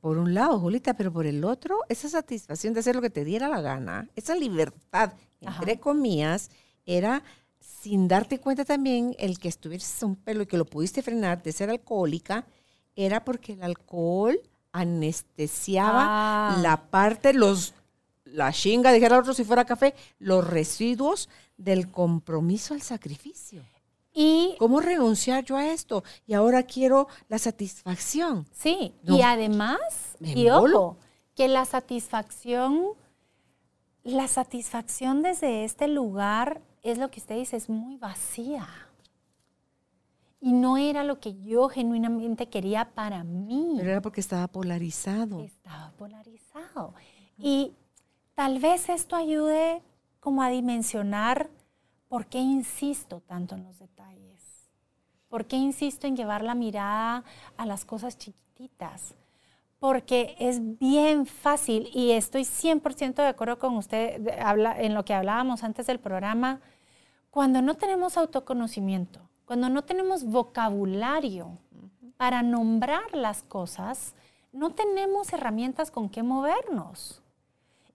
Por un lado, Julita, pero por el otro, esa satisfacción de hacer lo que te diera la gana, esa libertad, entre comillas, era sin darte cuenta también el que estuvieses un pelo y que lo pudiste frenar de ser alcohólica, era porque el alcohol anestesiaba Ah. la parte, los, la chinga, dijera otro si fuera café, los residuos del compromiso al sacrificio. Y ¿Cómo renunciar yo a esto? Y ahora quiero la satisfacción. sí, No. y además, y ojo, que la satisfacción, la satisfacción desde este lugar es lo que usted dice, es muy vacía. Y no era lo que yo genuinamente quería para mí. Pero era porque estaba polarizado. estaba polarizado. Y tal vez esto ayude como a dimensionar por qué insisto tanto en los detalles. ¿Por qué insisto en llevar la mirada a las cosas chiquititas? Porque es bien fácil y estoy 100% de acuerdo con usted en lo que hablábamos antes del programa. Cuando no tenemos autoconocimiento, cuando no tenemos vocabulario para nombrar las cosas, no tenemos herramientas con qué movernos.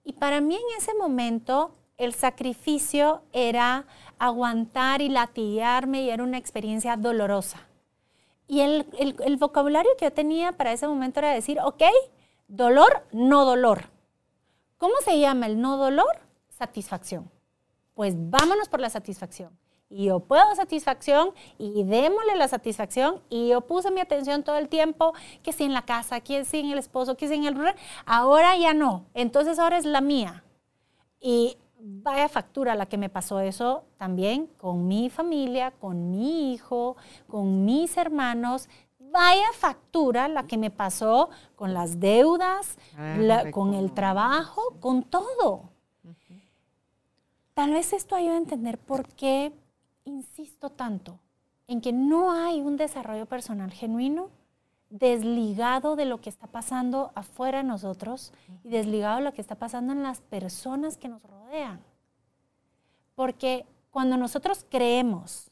Y para mí en ese momento el sacrificio era aguantar y latigarme y era una experiencia dolorosa. Y el, el- vocabulario que yo tenía para ese momento era decir, ok, dolor, no dolor. ¿Cómo se llama el no dolor? Satisfacción. Pues vámonos por la satisfacción. Y yo puedo satisfacción y démosle la satisfacción. Y yo puse mi atención todo el tiempo, que si en la casa, que si en el esposo, que si en el... Ahora ya no. Entonces ahora es la mía. Y vaya factura la que me pasó eso también con mi familia, con mi hijo, con mis hermanos. Vaya factura la que me pasó con las deudas, Ah, la- con el trabajo, con todo. Tal vez esto ayude a entender por qué insisto tanto en que no hay un desarrollo personal genuino desligado de lo que está pasando afuera de nosotros y desligado de lo que está pasando en las personas que nos rodean. Porque cuando nosotros creemos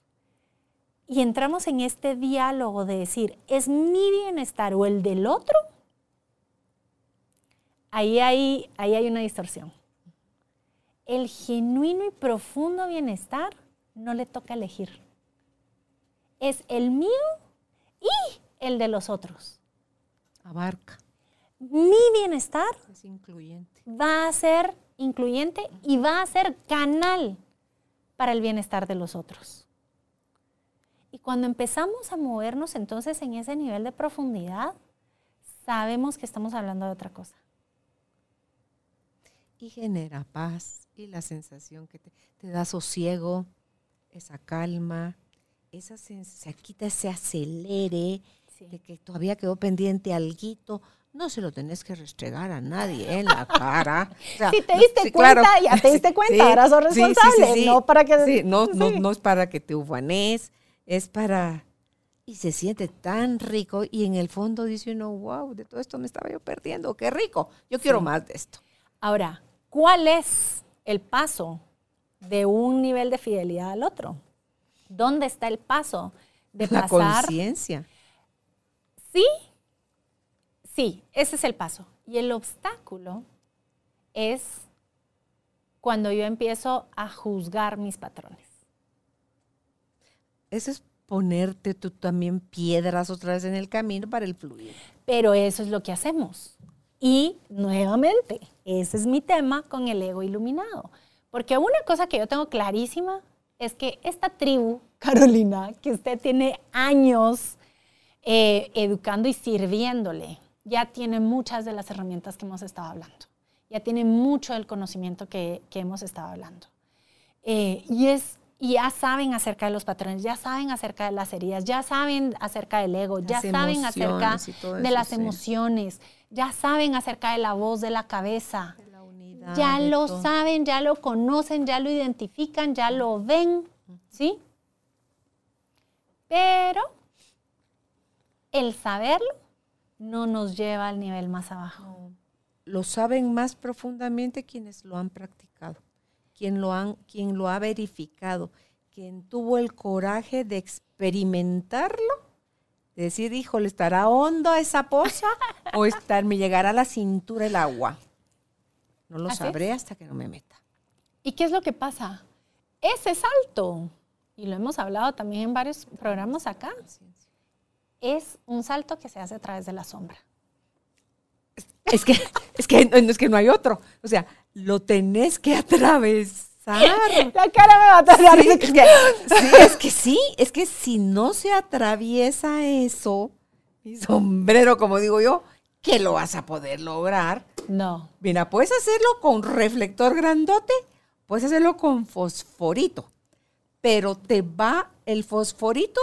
y entramos en este diálogo de decir, es mi bienestar o el del otro, ahí hay, ahí hay una distorsión. El genuino y profundo bienestar no le toca elegir. Es el mío y el de los otros. Abarca. Mi bienestar Es incluyente. va a ser incluyente y va a ser canal para el bienestar de los otros. Y cuando empezamos a movernos entonces en ese nivel de profundidad, sabemos que estamos hablando de otra cosa. Y genera paz y la sensación que te, te da sosiego, esa calma, esa se quita ese acelere Sí. de que todavía quedó pendiente alguito. No se lo tenés que restregar a nadie en la cara. O *laughs* sea, Si te diste sí, cuenta, ya te diste cuenta, ahora sos responsable, no para que- no, no, no es para que te ufanes, es para... Y se siente tan rico y en el fondo dice uno, wow, de todo esto me estaba yo perdiendo, qué rico, yo quiero más de esto. Ahora, ¿cuál es el paso de un nivel de fidelidad al otro? ¿Dónde está el paso de La pasar? conciencia. Sí, sí, ese es el paso. Y el obstáculo es cuando yo empiezo a juzgar mis patrones. Eso es ponerte tú también piedras otra vez en el camino para el fluir. Pero eso es lo que hacemos. Y nuevamente, ese es mi tema con el ego iluminado. Porque una cosa que yo tengo clarísima es que esta tribu, *laughs* Carolina, que usted tiene años eh, educando y sirviéndole, ya tiene muchas de las herramientas que hemos estado hablando. Ya tiene mucho del conocimiento que, que hemos estado hablando. Eh, y, es, y ya saben acerca de los patrones, ya saben acerca de las heridas, ya saben acerca del ego, ya saben acerca de las sí. emociones, ya saben acerca de la voz de la cabeza, La unidad. ya de lo todo. saben, ya lo conocen, ya lo identifican, ya lo ven, ¿sí? Pero el saberlo no nos lleva al nivel más abajo. Lo saben más profundamente quienes lo han practicado, quien lo, han, quien lo ha verificado, quien tuvo el coraje de experimentarlo de decir, híjole, ¿estará hondo esa poza o estar, me llegará a la cintura el agua? No lo sabré hasta que no me meta. ¿Y qué es lo que pasa? Ese salto, y lo hemos hablado también en varios programas acá, es un salto que se hace a través de la sombra. Es que, es que, no, es que no hay otro. O sea, lo tenés que atravesar. *laughs* La cara me va a tardar. Sí, es, que, sí, es que sí, es que si no se atraviesa eso, mi sombrero, como digo yo, ¿qué lo vas a poder lograr? No. Mira, puedes hacerlo con reflector grandote, puedes hacerlo con fosforito, pero te va, el fosforito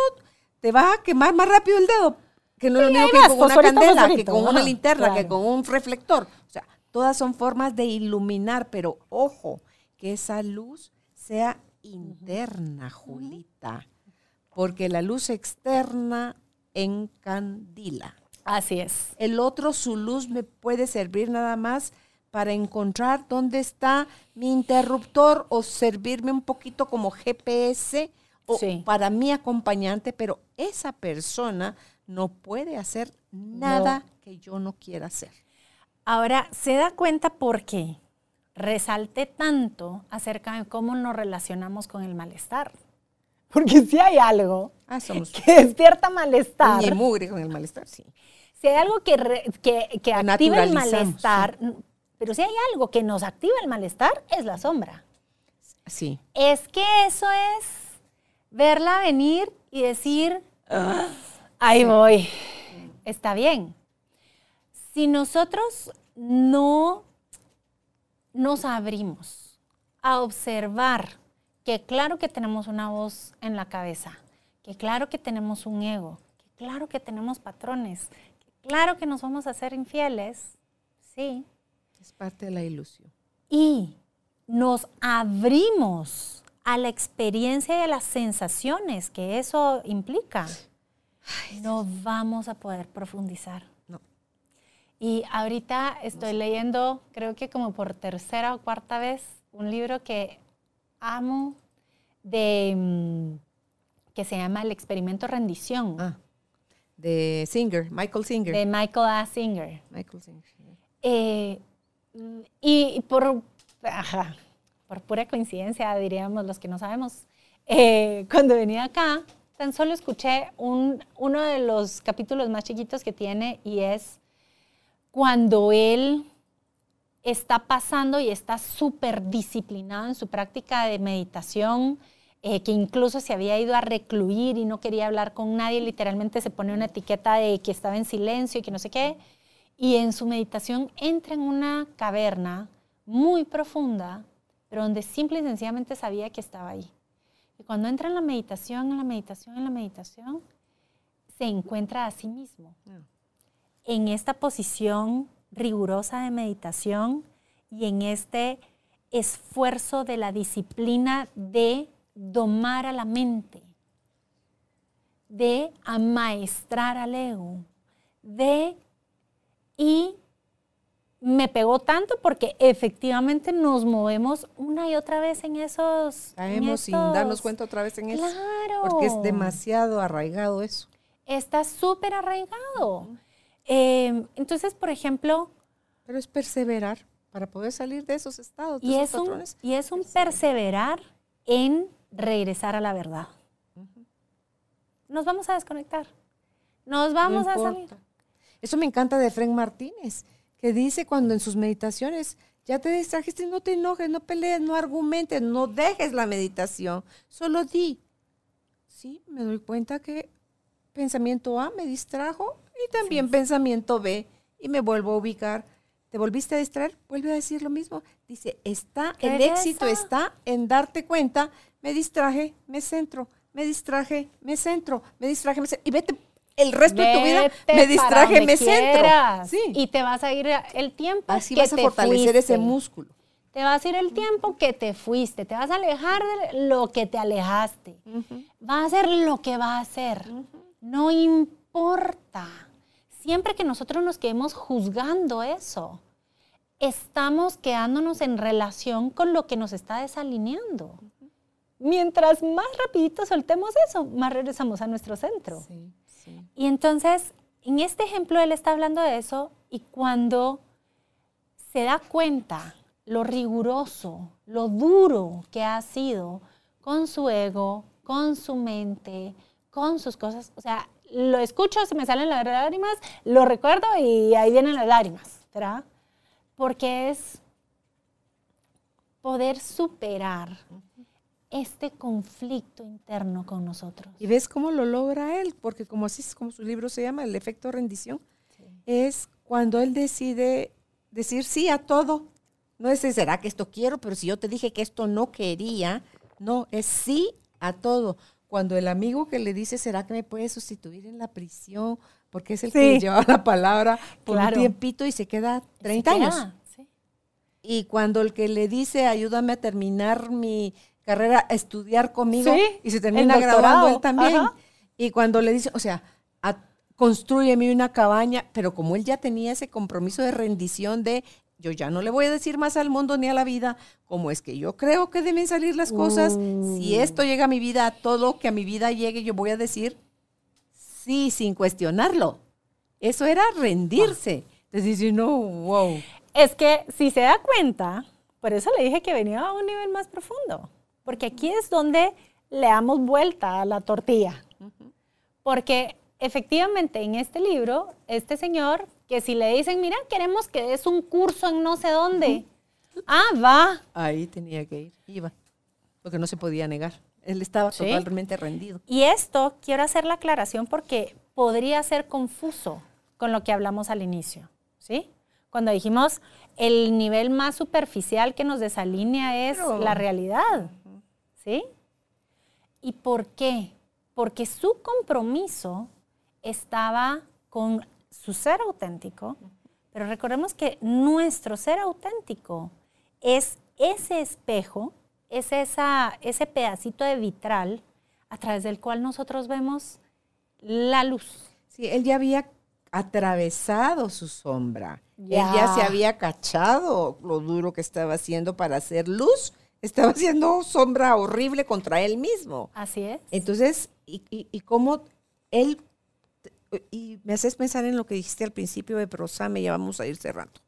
te va a quemar más rápido el dedo, que no Sí, lo mismo que vas, con una fosforito, candela, que con una linterna, que con un reflector. O sea, todas son formas de iluminar, pero ojo, que esa luz sea interna, Julita, porque la luz externa encandila. Así es. El otro, su luz me puede servir nada más para encontrar dónde está mi interruptor o servirme un poquito como GPS o Sí. para mi acompañante, pero esa persona no puede hacer nada que yo no quiera hacer. Ahora, ¿se da cuenta por qué resalté tanto acerca de cómo nos relacionamos con el malestar? Porque si hay algo Ah, somos *laughs* que despierta malestar, y mugre con el malestar, sí. si hay algo que, re- que, que activa el malestar, pero si hay algo que nos activa el malestar, es la sombra. Sí. Es que eso es verla venir y decir, "Ah, ahí voy, está bien. Si nosotros no nos abrimos a observar que claro que tenemos una voz en la cabeza, que claro que tenemos un ego, que claro que tenemos patrones, que claro que nos vamos a hacer infieles, sí, Es parte de la ilusión. y nos abrimos a la experiencia y a las sensaciones que eso implica, no vamos a poder profundizar. No. Y ahorita estoy leyendo, creo que como por tercera o cuarta vez, un libro que amo de mm, que se llama El experimento rendición Ah, de Singer, Michael Singer. de Michael A. Singer. Michael Singer. Eh, y y por, ajá, por pura coincidencia, diríamos los que no sabemos, eh, cuando venía acá, tan solo escuché un, uno de los capítulos más chiquitos que tiene y es cuando él está pasando y está súper disciplinado en su práctica de meditación, eh, que incluso se había ido a recluir y no quería hablar con nadie, literalmente se pone una etiqueta de que estaba en silencio y que no sé qué, y en su meditación entra en una caverna muy profunda, pero donde simple y sencillamente sabía que estaba ahí. Y cuando entra en la meditación, en la meditación, en la meditación, se encuentra a sí mismo en esta posición rigurosa de meditación y en este esfuerzo de la disciplina de domar a la mente, de amaestrar al ego, de... Y me pegó tanto porque efectivamente nos movemos una y otra vez en esos... en Caemos sin estos- darnos cuenta otra vez en eso. Claro. Porque es demasiado arraigado eso. Está súper arraigado. Eh, entonces, por ejemplo, Pero es perseverar para poder salir de esos estados, de Y esos es, un, patrones. y es un perseverar en regresar a la verdad. Nos vamos a desconectar. Nos vamos No a salir. Eso me encanta de Frank Martínez, que dice cuando en sus meditaciones ya te distrajiste, no te enojes, no pelees, no argumentes, no dejes la meditación, solo di. Sí, me doy cuenta que pensamiento A me distrajo y también pensamiento B y me vuelvo a ubicar. ¿Te volviste a distraer? Vuelve a decir lo mismo. Dice, está, el éxito está en darte cuenta, me distraje, me centro, me distraje, me centro, me distraje, me centro. Y vete el resto de tu vida, me distraje, me centro. Sí. Y te vas a ir el tiempo Así que vas a te fortalecer ese fuiste. músculo. Te vas a ir el tiempo que te fuiste. Te vas a alejar de lo que te alejaste. Va a ser lo que va a ser. No importa. Siempre que nosotros nos quedemos juzgando eso, estamos quedándonos en relación con lo que nos está desalineando. Mientras más rapidito soltemos eso, más regresamos a nuestro centro. Sí, sí. Y entonces, en este ejemplo, él está hablando de eso y cuando se da cuenta lo riguroso, lo duro que ha sido con su ego, con su mente, con sus cosas, o sea, lo escucho, se me salen las lágrimas, lo recuerdo y ahí vienen las lágrimas, ¿verdad? Porque es poder superar este conflicto interno con nosotros. ¿Y ves cómo lo logra él? Porque como así es como su libro se llama, El efecto rendición, es cuando él decide decir sí a todo. No es, será que esto quiero, pero si yo te dije que esto no quería, no, es sí a todo. Cuando el amigo que le dice, ¿será que me puede sustituir en la prisión? Porque es el que lleva la palabra por un tiempito y se queda 30 años. Y cuando el que le dice, ayúdame a terminar mi carrera, estudiar conmigo, y se termina graduando él también. Y cuando le dice, o sea, construyeme una cabaña, pero como él ya tenía ese compromiso de rendición de yo ya no le voy a decir más al mundo ni a la vida cómo es que yo creo que deben salir las cosas. Si uh. esto llega a mi vida, a todo que a mi vida llegue, yo voy a decir sí, sin cuestionarlo. Eso era rendirse. Entonces dice, no, wow. Es que si se da cuenta, por eso le dije que venía a un nivel más profundo, porque aquí es donde le damos vuelta a la tortilla. Porque efectivamente en este libro, este señor, que si le dicen, mira, queremos que des un curso en no sé dónde, ah, va. Ahí tenía que ir, iba, porque no se podía negar. Él estaba totalmente rendido. Y esto quiero hacer la aclaración porque podría ser confuso con lo que hablamos al inicio, ¿sí? Cuando dijimos el nivel más superficial que nos desalinea es la realidad, ¿sí? ¿Y por qué? Porque su compromiso estaba con su ser auténtico, pero recordemos que nuestro ser auténtico es ese espejo, es esa, ese pedacito de vitral a través del cual nosotros vemos la luz. Sí, él ya había atravesado su sombra. Él ya se había cachado lo duro que estaba haciendo para hacer luz. Estaba haciendo sombra horrible contra él mismo. Así es. Entonces, y, y, cómo él, y me haces pensar en lo que dijiste al principio de Prosame, ya vamos a ir cerrando.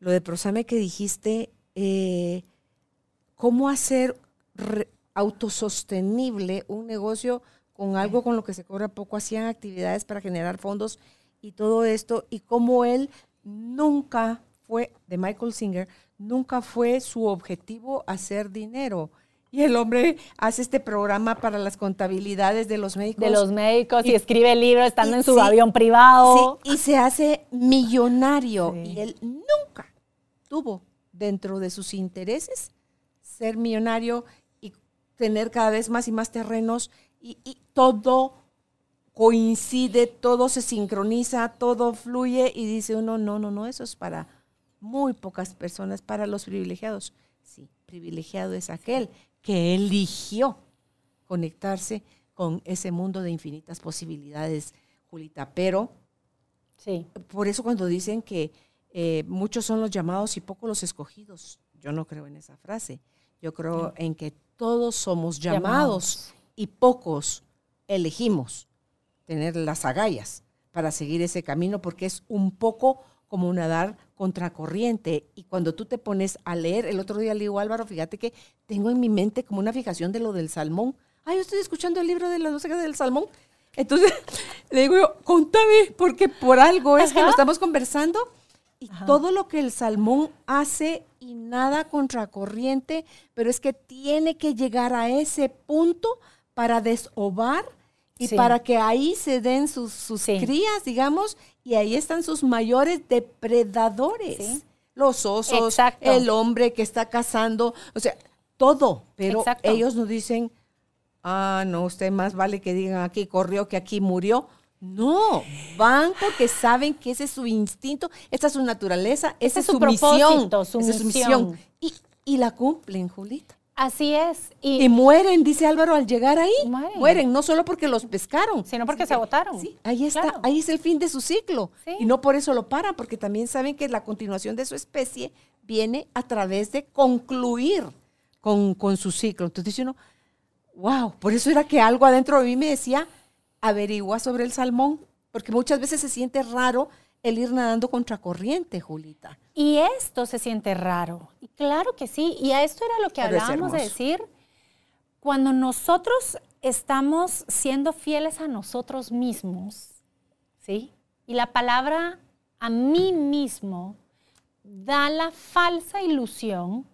Lo de Prosame que dijiste, eh, cómo hacer autosostenible un negocio con algo con lo que se cobra poco, hacían actividades para generar fondos y todo esto, y cómo él nunca fue, de Michael Singer, nunca fue su objetivo hacer dinero. Y el hombre hace este programa para las contabilidades de los médicos. De los médicos y, escribe el libro estando en su avión privado. Sí, y se hace millonario. Y él nunca tuvo dentro de sus intereses ser millonario y tener cada vez más y más terrenos y, y todo coincide, todo se sincroniza, todo fluye y dice uno, no, no, no, eso es para muy pocas personas, para los privilegiados. Sí, privilegiado es aquel que eligió conectarse con ese mundo de infinitas posibilidades, Julita. Pero, sí. por eso cuando dicen que eh, muchos son los llamados y pocos los escogidos, yo no creo en esa frase. Yo creo en que todos somos llamados. y pocos elegimos tener las agallas para seguir ese camino, porque es un poco como nadar contracorriente. Y cuando tú te pones a leer, el otro día le digo, Álvaro, fíjate que tengo en mi mente como una fijación de lo del salmón. Ay, yo estoy escuchando el libro de la doce del salmón. Entonces *laughs* le digo yo, contame, porque por algo es que lo estamos conversando. Y todo lo que el salmón hace y nada contracorriente, pero es que tiene que llegar a ese punto para desovar y para que ahí se den sus, sus crías, digamos, y ahí están sus mayores depredadores. Los osos, el hombre que está cazando, o sea, todo, pero ellos nos dicen, ah, no, usted más vale que digan aquí corrió que aquí murió. No, van porque saben que ese es su instinto, esa es su naturaleza, esa es su, misión, su misión. Y, y la cumplen, Julita. Así es. Y, mueren, dice Álvaro, al llegar ahí. Mueren. no solo porque los pescaron. Sino porque se agotaron. Sí, ahí está, ahí es el fin de su ciclo. Y no por eso lo paran, porque también saben que la continuación de su especie viene a través de concluir con, con su ciclo. Entonces dice uno, wow, por eso era que algo adentro de mí me decía, averigua sobre el salmón, Porque muchas veces se siente raro el ir nadando contracorriente, Julita. Y esto se siente raro. Y claro que sí. Y a esto era lo que hablábamos de decir. Cuando nosotros estamos siendo fieles a nosotros mismos, ¿sí? Y la palabra a mí mismo da la falsa ilusión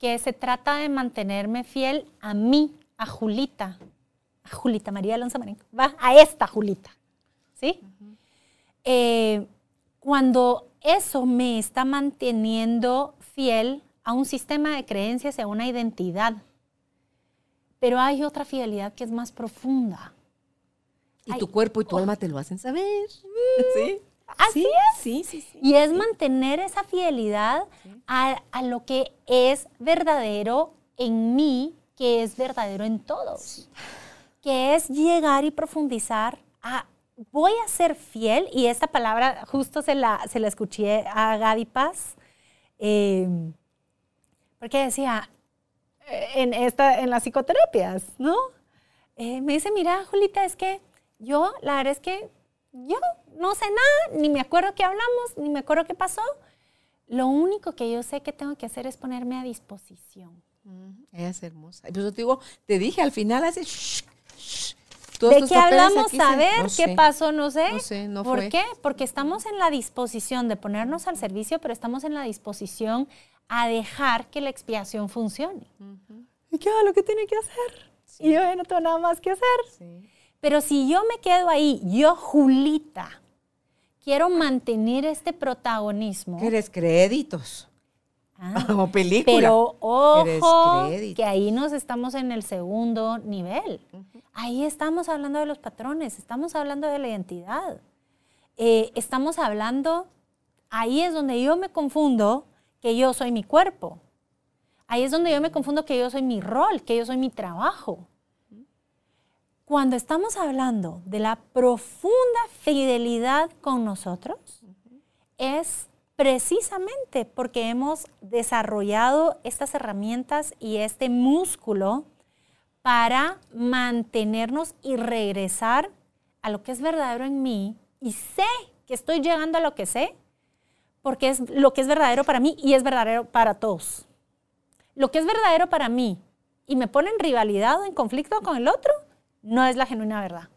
que se trata de mantenerme fiel a mí, a Julita, a Julita María Alonso Marenco, va a esta Julita, ¿sí? Eh, cuando eso me está manteniendo fiel a un sistema de creencias y a una identidad. Pero hay otra fidelidad que es más profunda. Y tu cuerpo y tu alma te lo hacen saber. ¿Sí? Así es. Sí, sí, sí. Y es mantener esa fidelidad a, a, lo que es verdadero en mí, que es verdadero en todos. Que es llegar y profundizar a voy a ser fiel, y esta palabra justo se la, se la escuché a Gaby Paz, eh, porque decía, eh, en, esta, en las psicoterapias, ¿no? Eh, me dice, mira, Julita, es que yo, la verdad es que yo no sé nada, ni me acuerdo qué hablamos, ni me acuerdo qué pasó. Lo único que yo sé que tengo que hacer es ponerme a disposición. es hermosa. Y pues yo te digo, te dije al final hace ¿De qué hablamos? A ver, ¿qué pasó? No sé. No sé, no ¿Por qué? Porque estamos en la disposición de ponernos al servicio, pero estamos en la disposición a dejar que la expiación funcione. ¿Y qué hago lo que tiene que hacer? Y yo no tengo nada más que hacer. Pero si yo me quedo ahí, yo, Julita, quiero mantener este protagonismo. ¿Quieres créditos? Ah, *laughs* Como película. Pero ojo, que ahí nos estamos en el segundo nivel. Ahí estamos hablando de los patrones, estamos hablando de la identidad. Eh, estamos hablando, ahí es donde yo me confundo que yo soy mi cuerpo. Ahí es donde yo me confundo que yo soy mi rol, que yo soy mi trabajo. Cuando estamos hablando de la profunda fidelidad con nosotros, es precisamente porque hemos desarrollado estas herramientas y este músculo para mantenernos y regresar a lo que es verdadero en mí y sé que estoy llegando a lo que sé porque es lo que es verdadero para mí y es verdadero para todos. Lo que es verdadero para mí y me pone en rivalidad o en conflicto con el otro, no es la genuina verdad.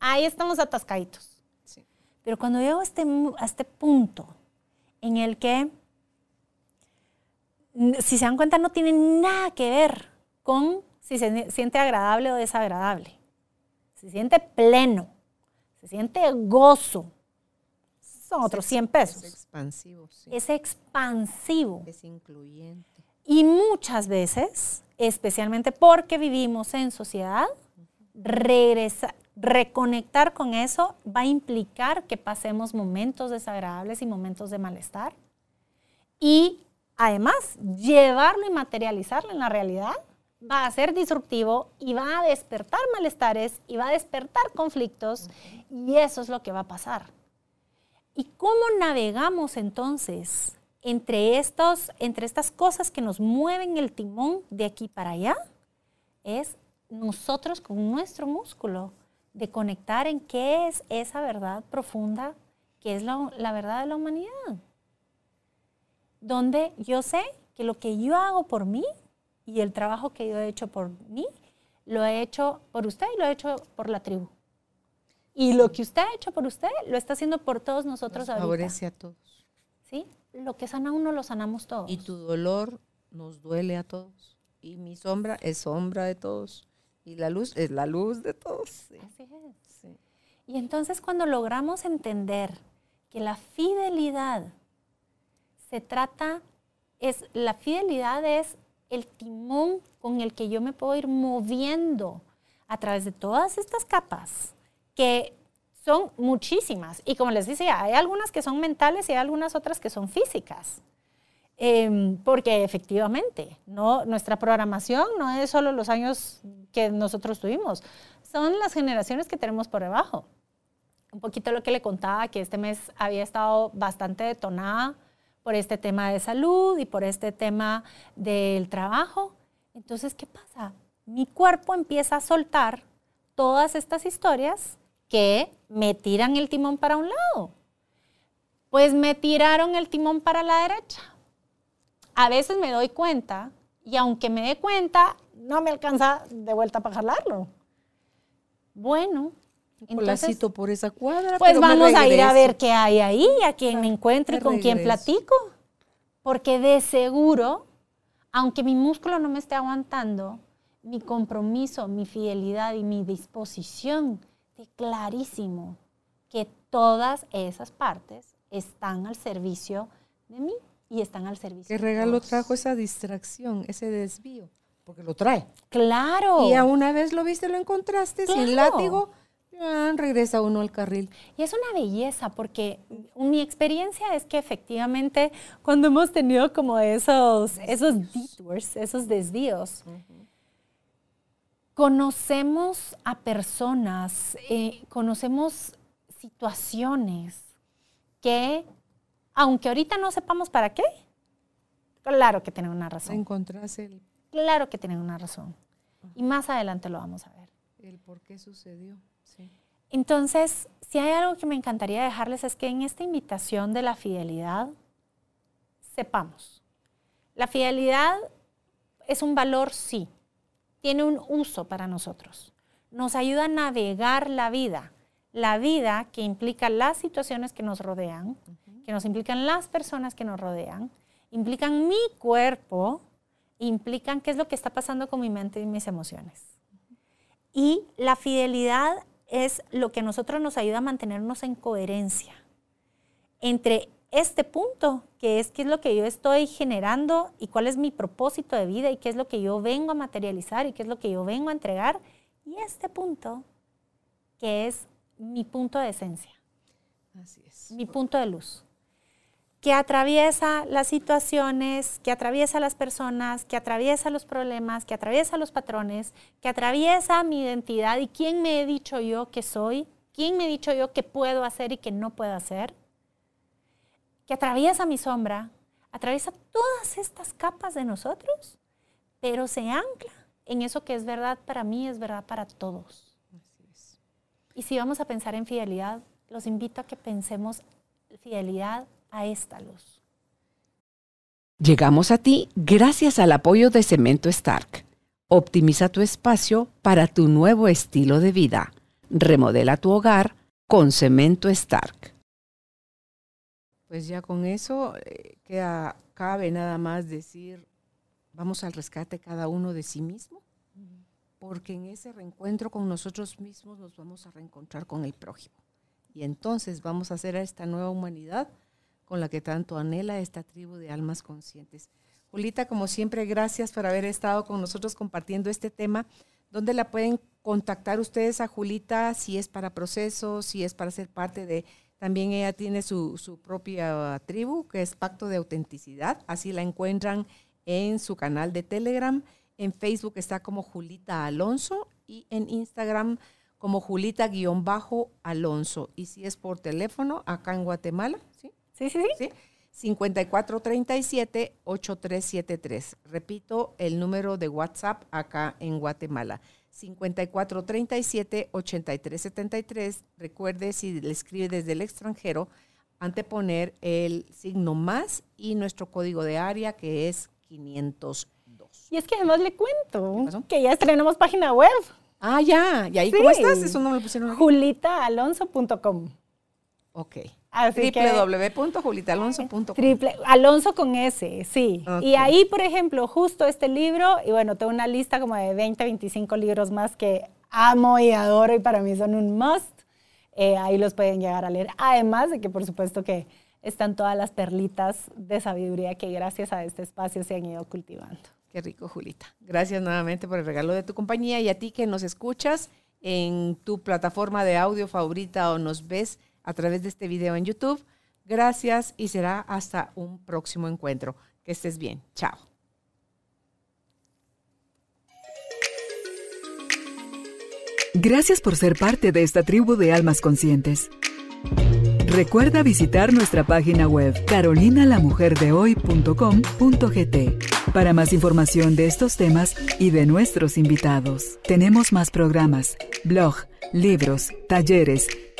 Ahí estamos atascaditos. Pero cuando llego este, a este punto en el que, si se dan cuenta, no tiene nada que ver con si se siente agradable o desagradable. Se siente pleno, se siente gozo. Son otros 100 pesos. Es expansivo. Sí. Es expansivo. Es incluyente. Y muchas veces, especialmente porque vivimos en sociedad, regresa, reconectar con eso va a implicar que pasemos momentos desagradables y momentos de malestar. Y además, llevarlo y materializarlo en la realidad va a ser disruptivo y va a despertar malestares y va a despertar conflictos y eso es lo que va a pasar. ¿Y cómo navegamos entonces entre, estos, entre estas cosas que nos mueven el timón de aquí para allá? Es nosotros con nuestro músculo de conectar en qué es esa verdad profunda, que es la, la verdad de la humanidad. Donde yo sé que lo que yo hago por mí y el trabajo que yo he hecho por mí, lo he hecho por usted y lo he hecho por la tribu. Y lo que usted ha hecho por usted, lo está haciendo por todos nosotros nos favorece a todos. ¿Sí? Lo que sana uno, lo sanamos todos. Y tu dolor nos duele a todos. Y mi sombra es sombra de todos. Y la luz es la luz de todos. Así es. Y entonces cuando logramos entender que la fidelidad se trata, es, la fidelidad es el timón con el que yo me puedo ir moviendo a través de todas estas capas, que son muchísimas. Y como les decía, hay algunas que son mentales y hay algunas otras que son físicas. Em, porque efectivamente, no, nuestra programación no es solo los años que nosotros tuvimos, son las generaciones que tenemos por debajo. Un poquito lo que le contaba, que este mes había estado bastante detonada por este tema de salud y por este tema del trabajo. Entonces, ¿qué pasa? Mi cuerpo empieza a soltar todas estas historias que me tiran el timón para un lado. Pues me tiraron el timón para la derecha. A veces me doy cuenta y aunque me dé cuenta, no me alcanza de vuelta para jalarlo. Bueno, entonces, por esa cuadra. Pues vamos a ir a ver qué hay ahí, a quién me encuentro y con quién platico. Porque de seguro, aunque mi músculo no me esté aguantando, mi compromiso, mi fidelidad y mi disposición, de clarísimo que todas esas partes están al servicio de mí y están al servicio. ¿Qué regalo trajo esa distracción, ese desvío? Porque lo trae. Claro. Y a una vez lo viste, lo encontraste sin látigo, regresa uno al carril. Y es una belleza porque mi experiencia es que efectivamente cuando hemos tenido como esos, esos detours, esos desvíos, conocemos a personas, eh, conocemos situaciones que, aunque ahorita no sepamos para qué, claro que tienen una razón. Encontrarse el... Claro que tienen una razón. Y más adelante lo vamos a ver. El por qué sucedió. Entonces, si hay algo que me encantaría dejarles es que en esta invitación de la fidelidad, sepamos, la fidelidad es un valor, sí, tiene un uso para nosotros. Nos ayuda a navegar la vida, la vida que implica las situaciones que nos rodean, que nos implican las personas que nos rodean, implican mi cuerpo, implican qué es lo que está pasando con mi mente y mis emociones. Y la fidelidad es lo que a nosotros nos ayuda a mantenernos en coherencia entre este punto, que es qué es lo que yo estoy generando y cuál es mi propósito de vida y qué es lo que yo vengo a materializar y qué es lo que yo vengo a entregar, y este punto, que es mi punto de esencia. Así es. Mi punto de luz. Que atraviesa las situaciones, que atraviesa las personas, que atraviesa los problemas, que atraviesa los patrones, que atraviesa mi identidad y quién me he dicho yo que soy, quién me he dicho yo que puedo hacer y que no puedo hacer que atraviesa mi sombra, atraviesa todas estas capas de nosotros, pero se ancla en eso que es verdad para mí, es verdad para todos. Y si vamos a pensar en fidelidad, los invito a que pensemos fidelidad a esta luz. Llegamos a ti gracias al apoyo de Cemento Stark. Optimiza tu espacio para tu nuevo estilo de vida. Remodela tu hogar con Cemento Stark. Pues ya con eso eh, queda, cabe nada más decir, vamos al rescate cada uno de sí mismo, porque en ese reencuentro con nosotros mismos nos vamos a reencontrar con el prójimo. Y entonces vamos a hacer a esta nueva humanidad con la que tanto anhela esta tribu de almas conscientes. Julita, como siempre, gracias por haber estado con nosotros compartiendo este tema. ¿Dónde la pueden contactar ustedes a Julita si es para procesos, si es para ser parte de también ella tiene su, su, propia tribu, que es Pacto de Autenticidad. Así la encuentran en su canal de Telegram. En Facebook está como Julita Alonso y en Instagram como Julita-Alonso. Y si es por teléfono, acá en Guatemala, ¿sí? Sí, sí, sí. ¿Sí? 5437-8373. Repito el número de WhatsApp acá en Guatemala. 5437-8373. Recuerde, si le escribe desde el extranjero, anteponer el signo más y nuestro código de área que es 502. Y es que además le cuento que ya estrenamos página web. Ah, ya. ¿Y ahí cómo estás? Eso no me lo pusieron. Julitaalonso.com. Ok. www.julitalonso.com. Triple, Alonso con S, sí. Y ahí, por ejemplo, justo este libro, y bueno, tengo una lista como de 20, 25 libros más que amo y adoro y para mí son un must. Eh, ahí los pueden llegar a leer. Además de que, por supuesto, que están todas las perlitas de sabiduría que gracias a este espacio se han ido cultivando. Qué rico, Julita. Gracias nuevamente por el regalo de tu compañía y a ti que nos escuchas en tu plataforma de audio favorita o nos ves a través de este video en YouTube. Gracias y será hasta un próximo encuentro. Que estés bien. Chao. Gracias por ser parte de esta tribu de almas conscientes. Recuerda visitar nuestra página web carolinalamujerdehoy.com.gt Para más información de estos temas y de nuestros invitados, tenemos más programas, blog, libros, talleres,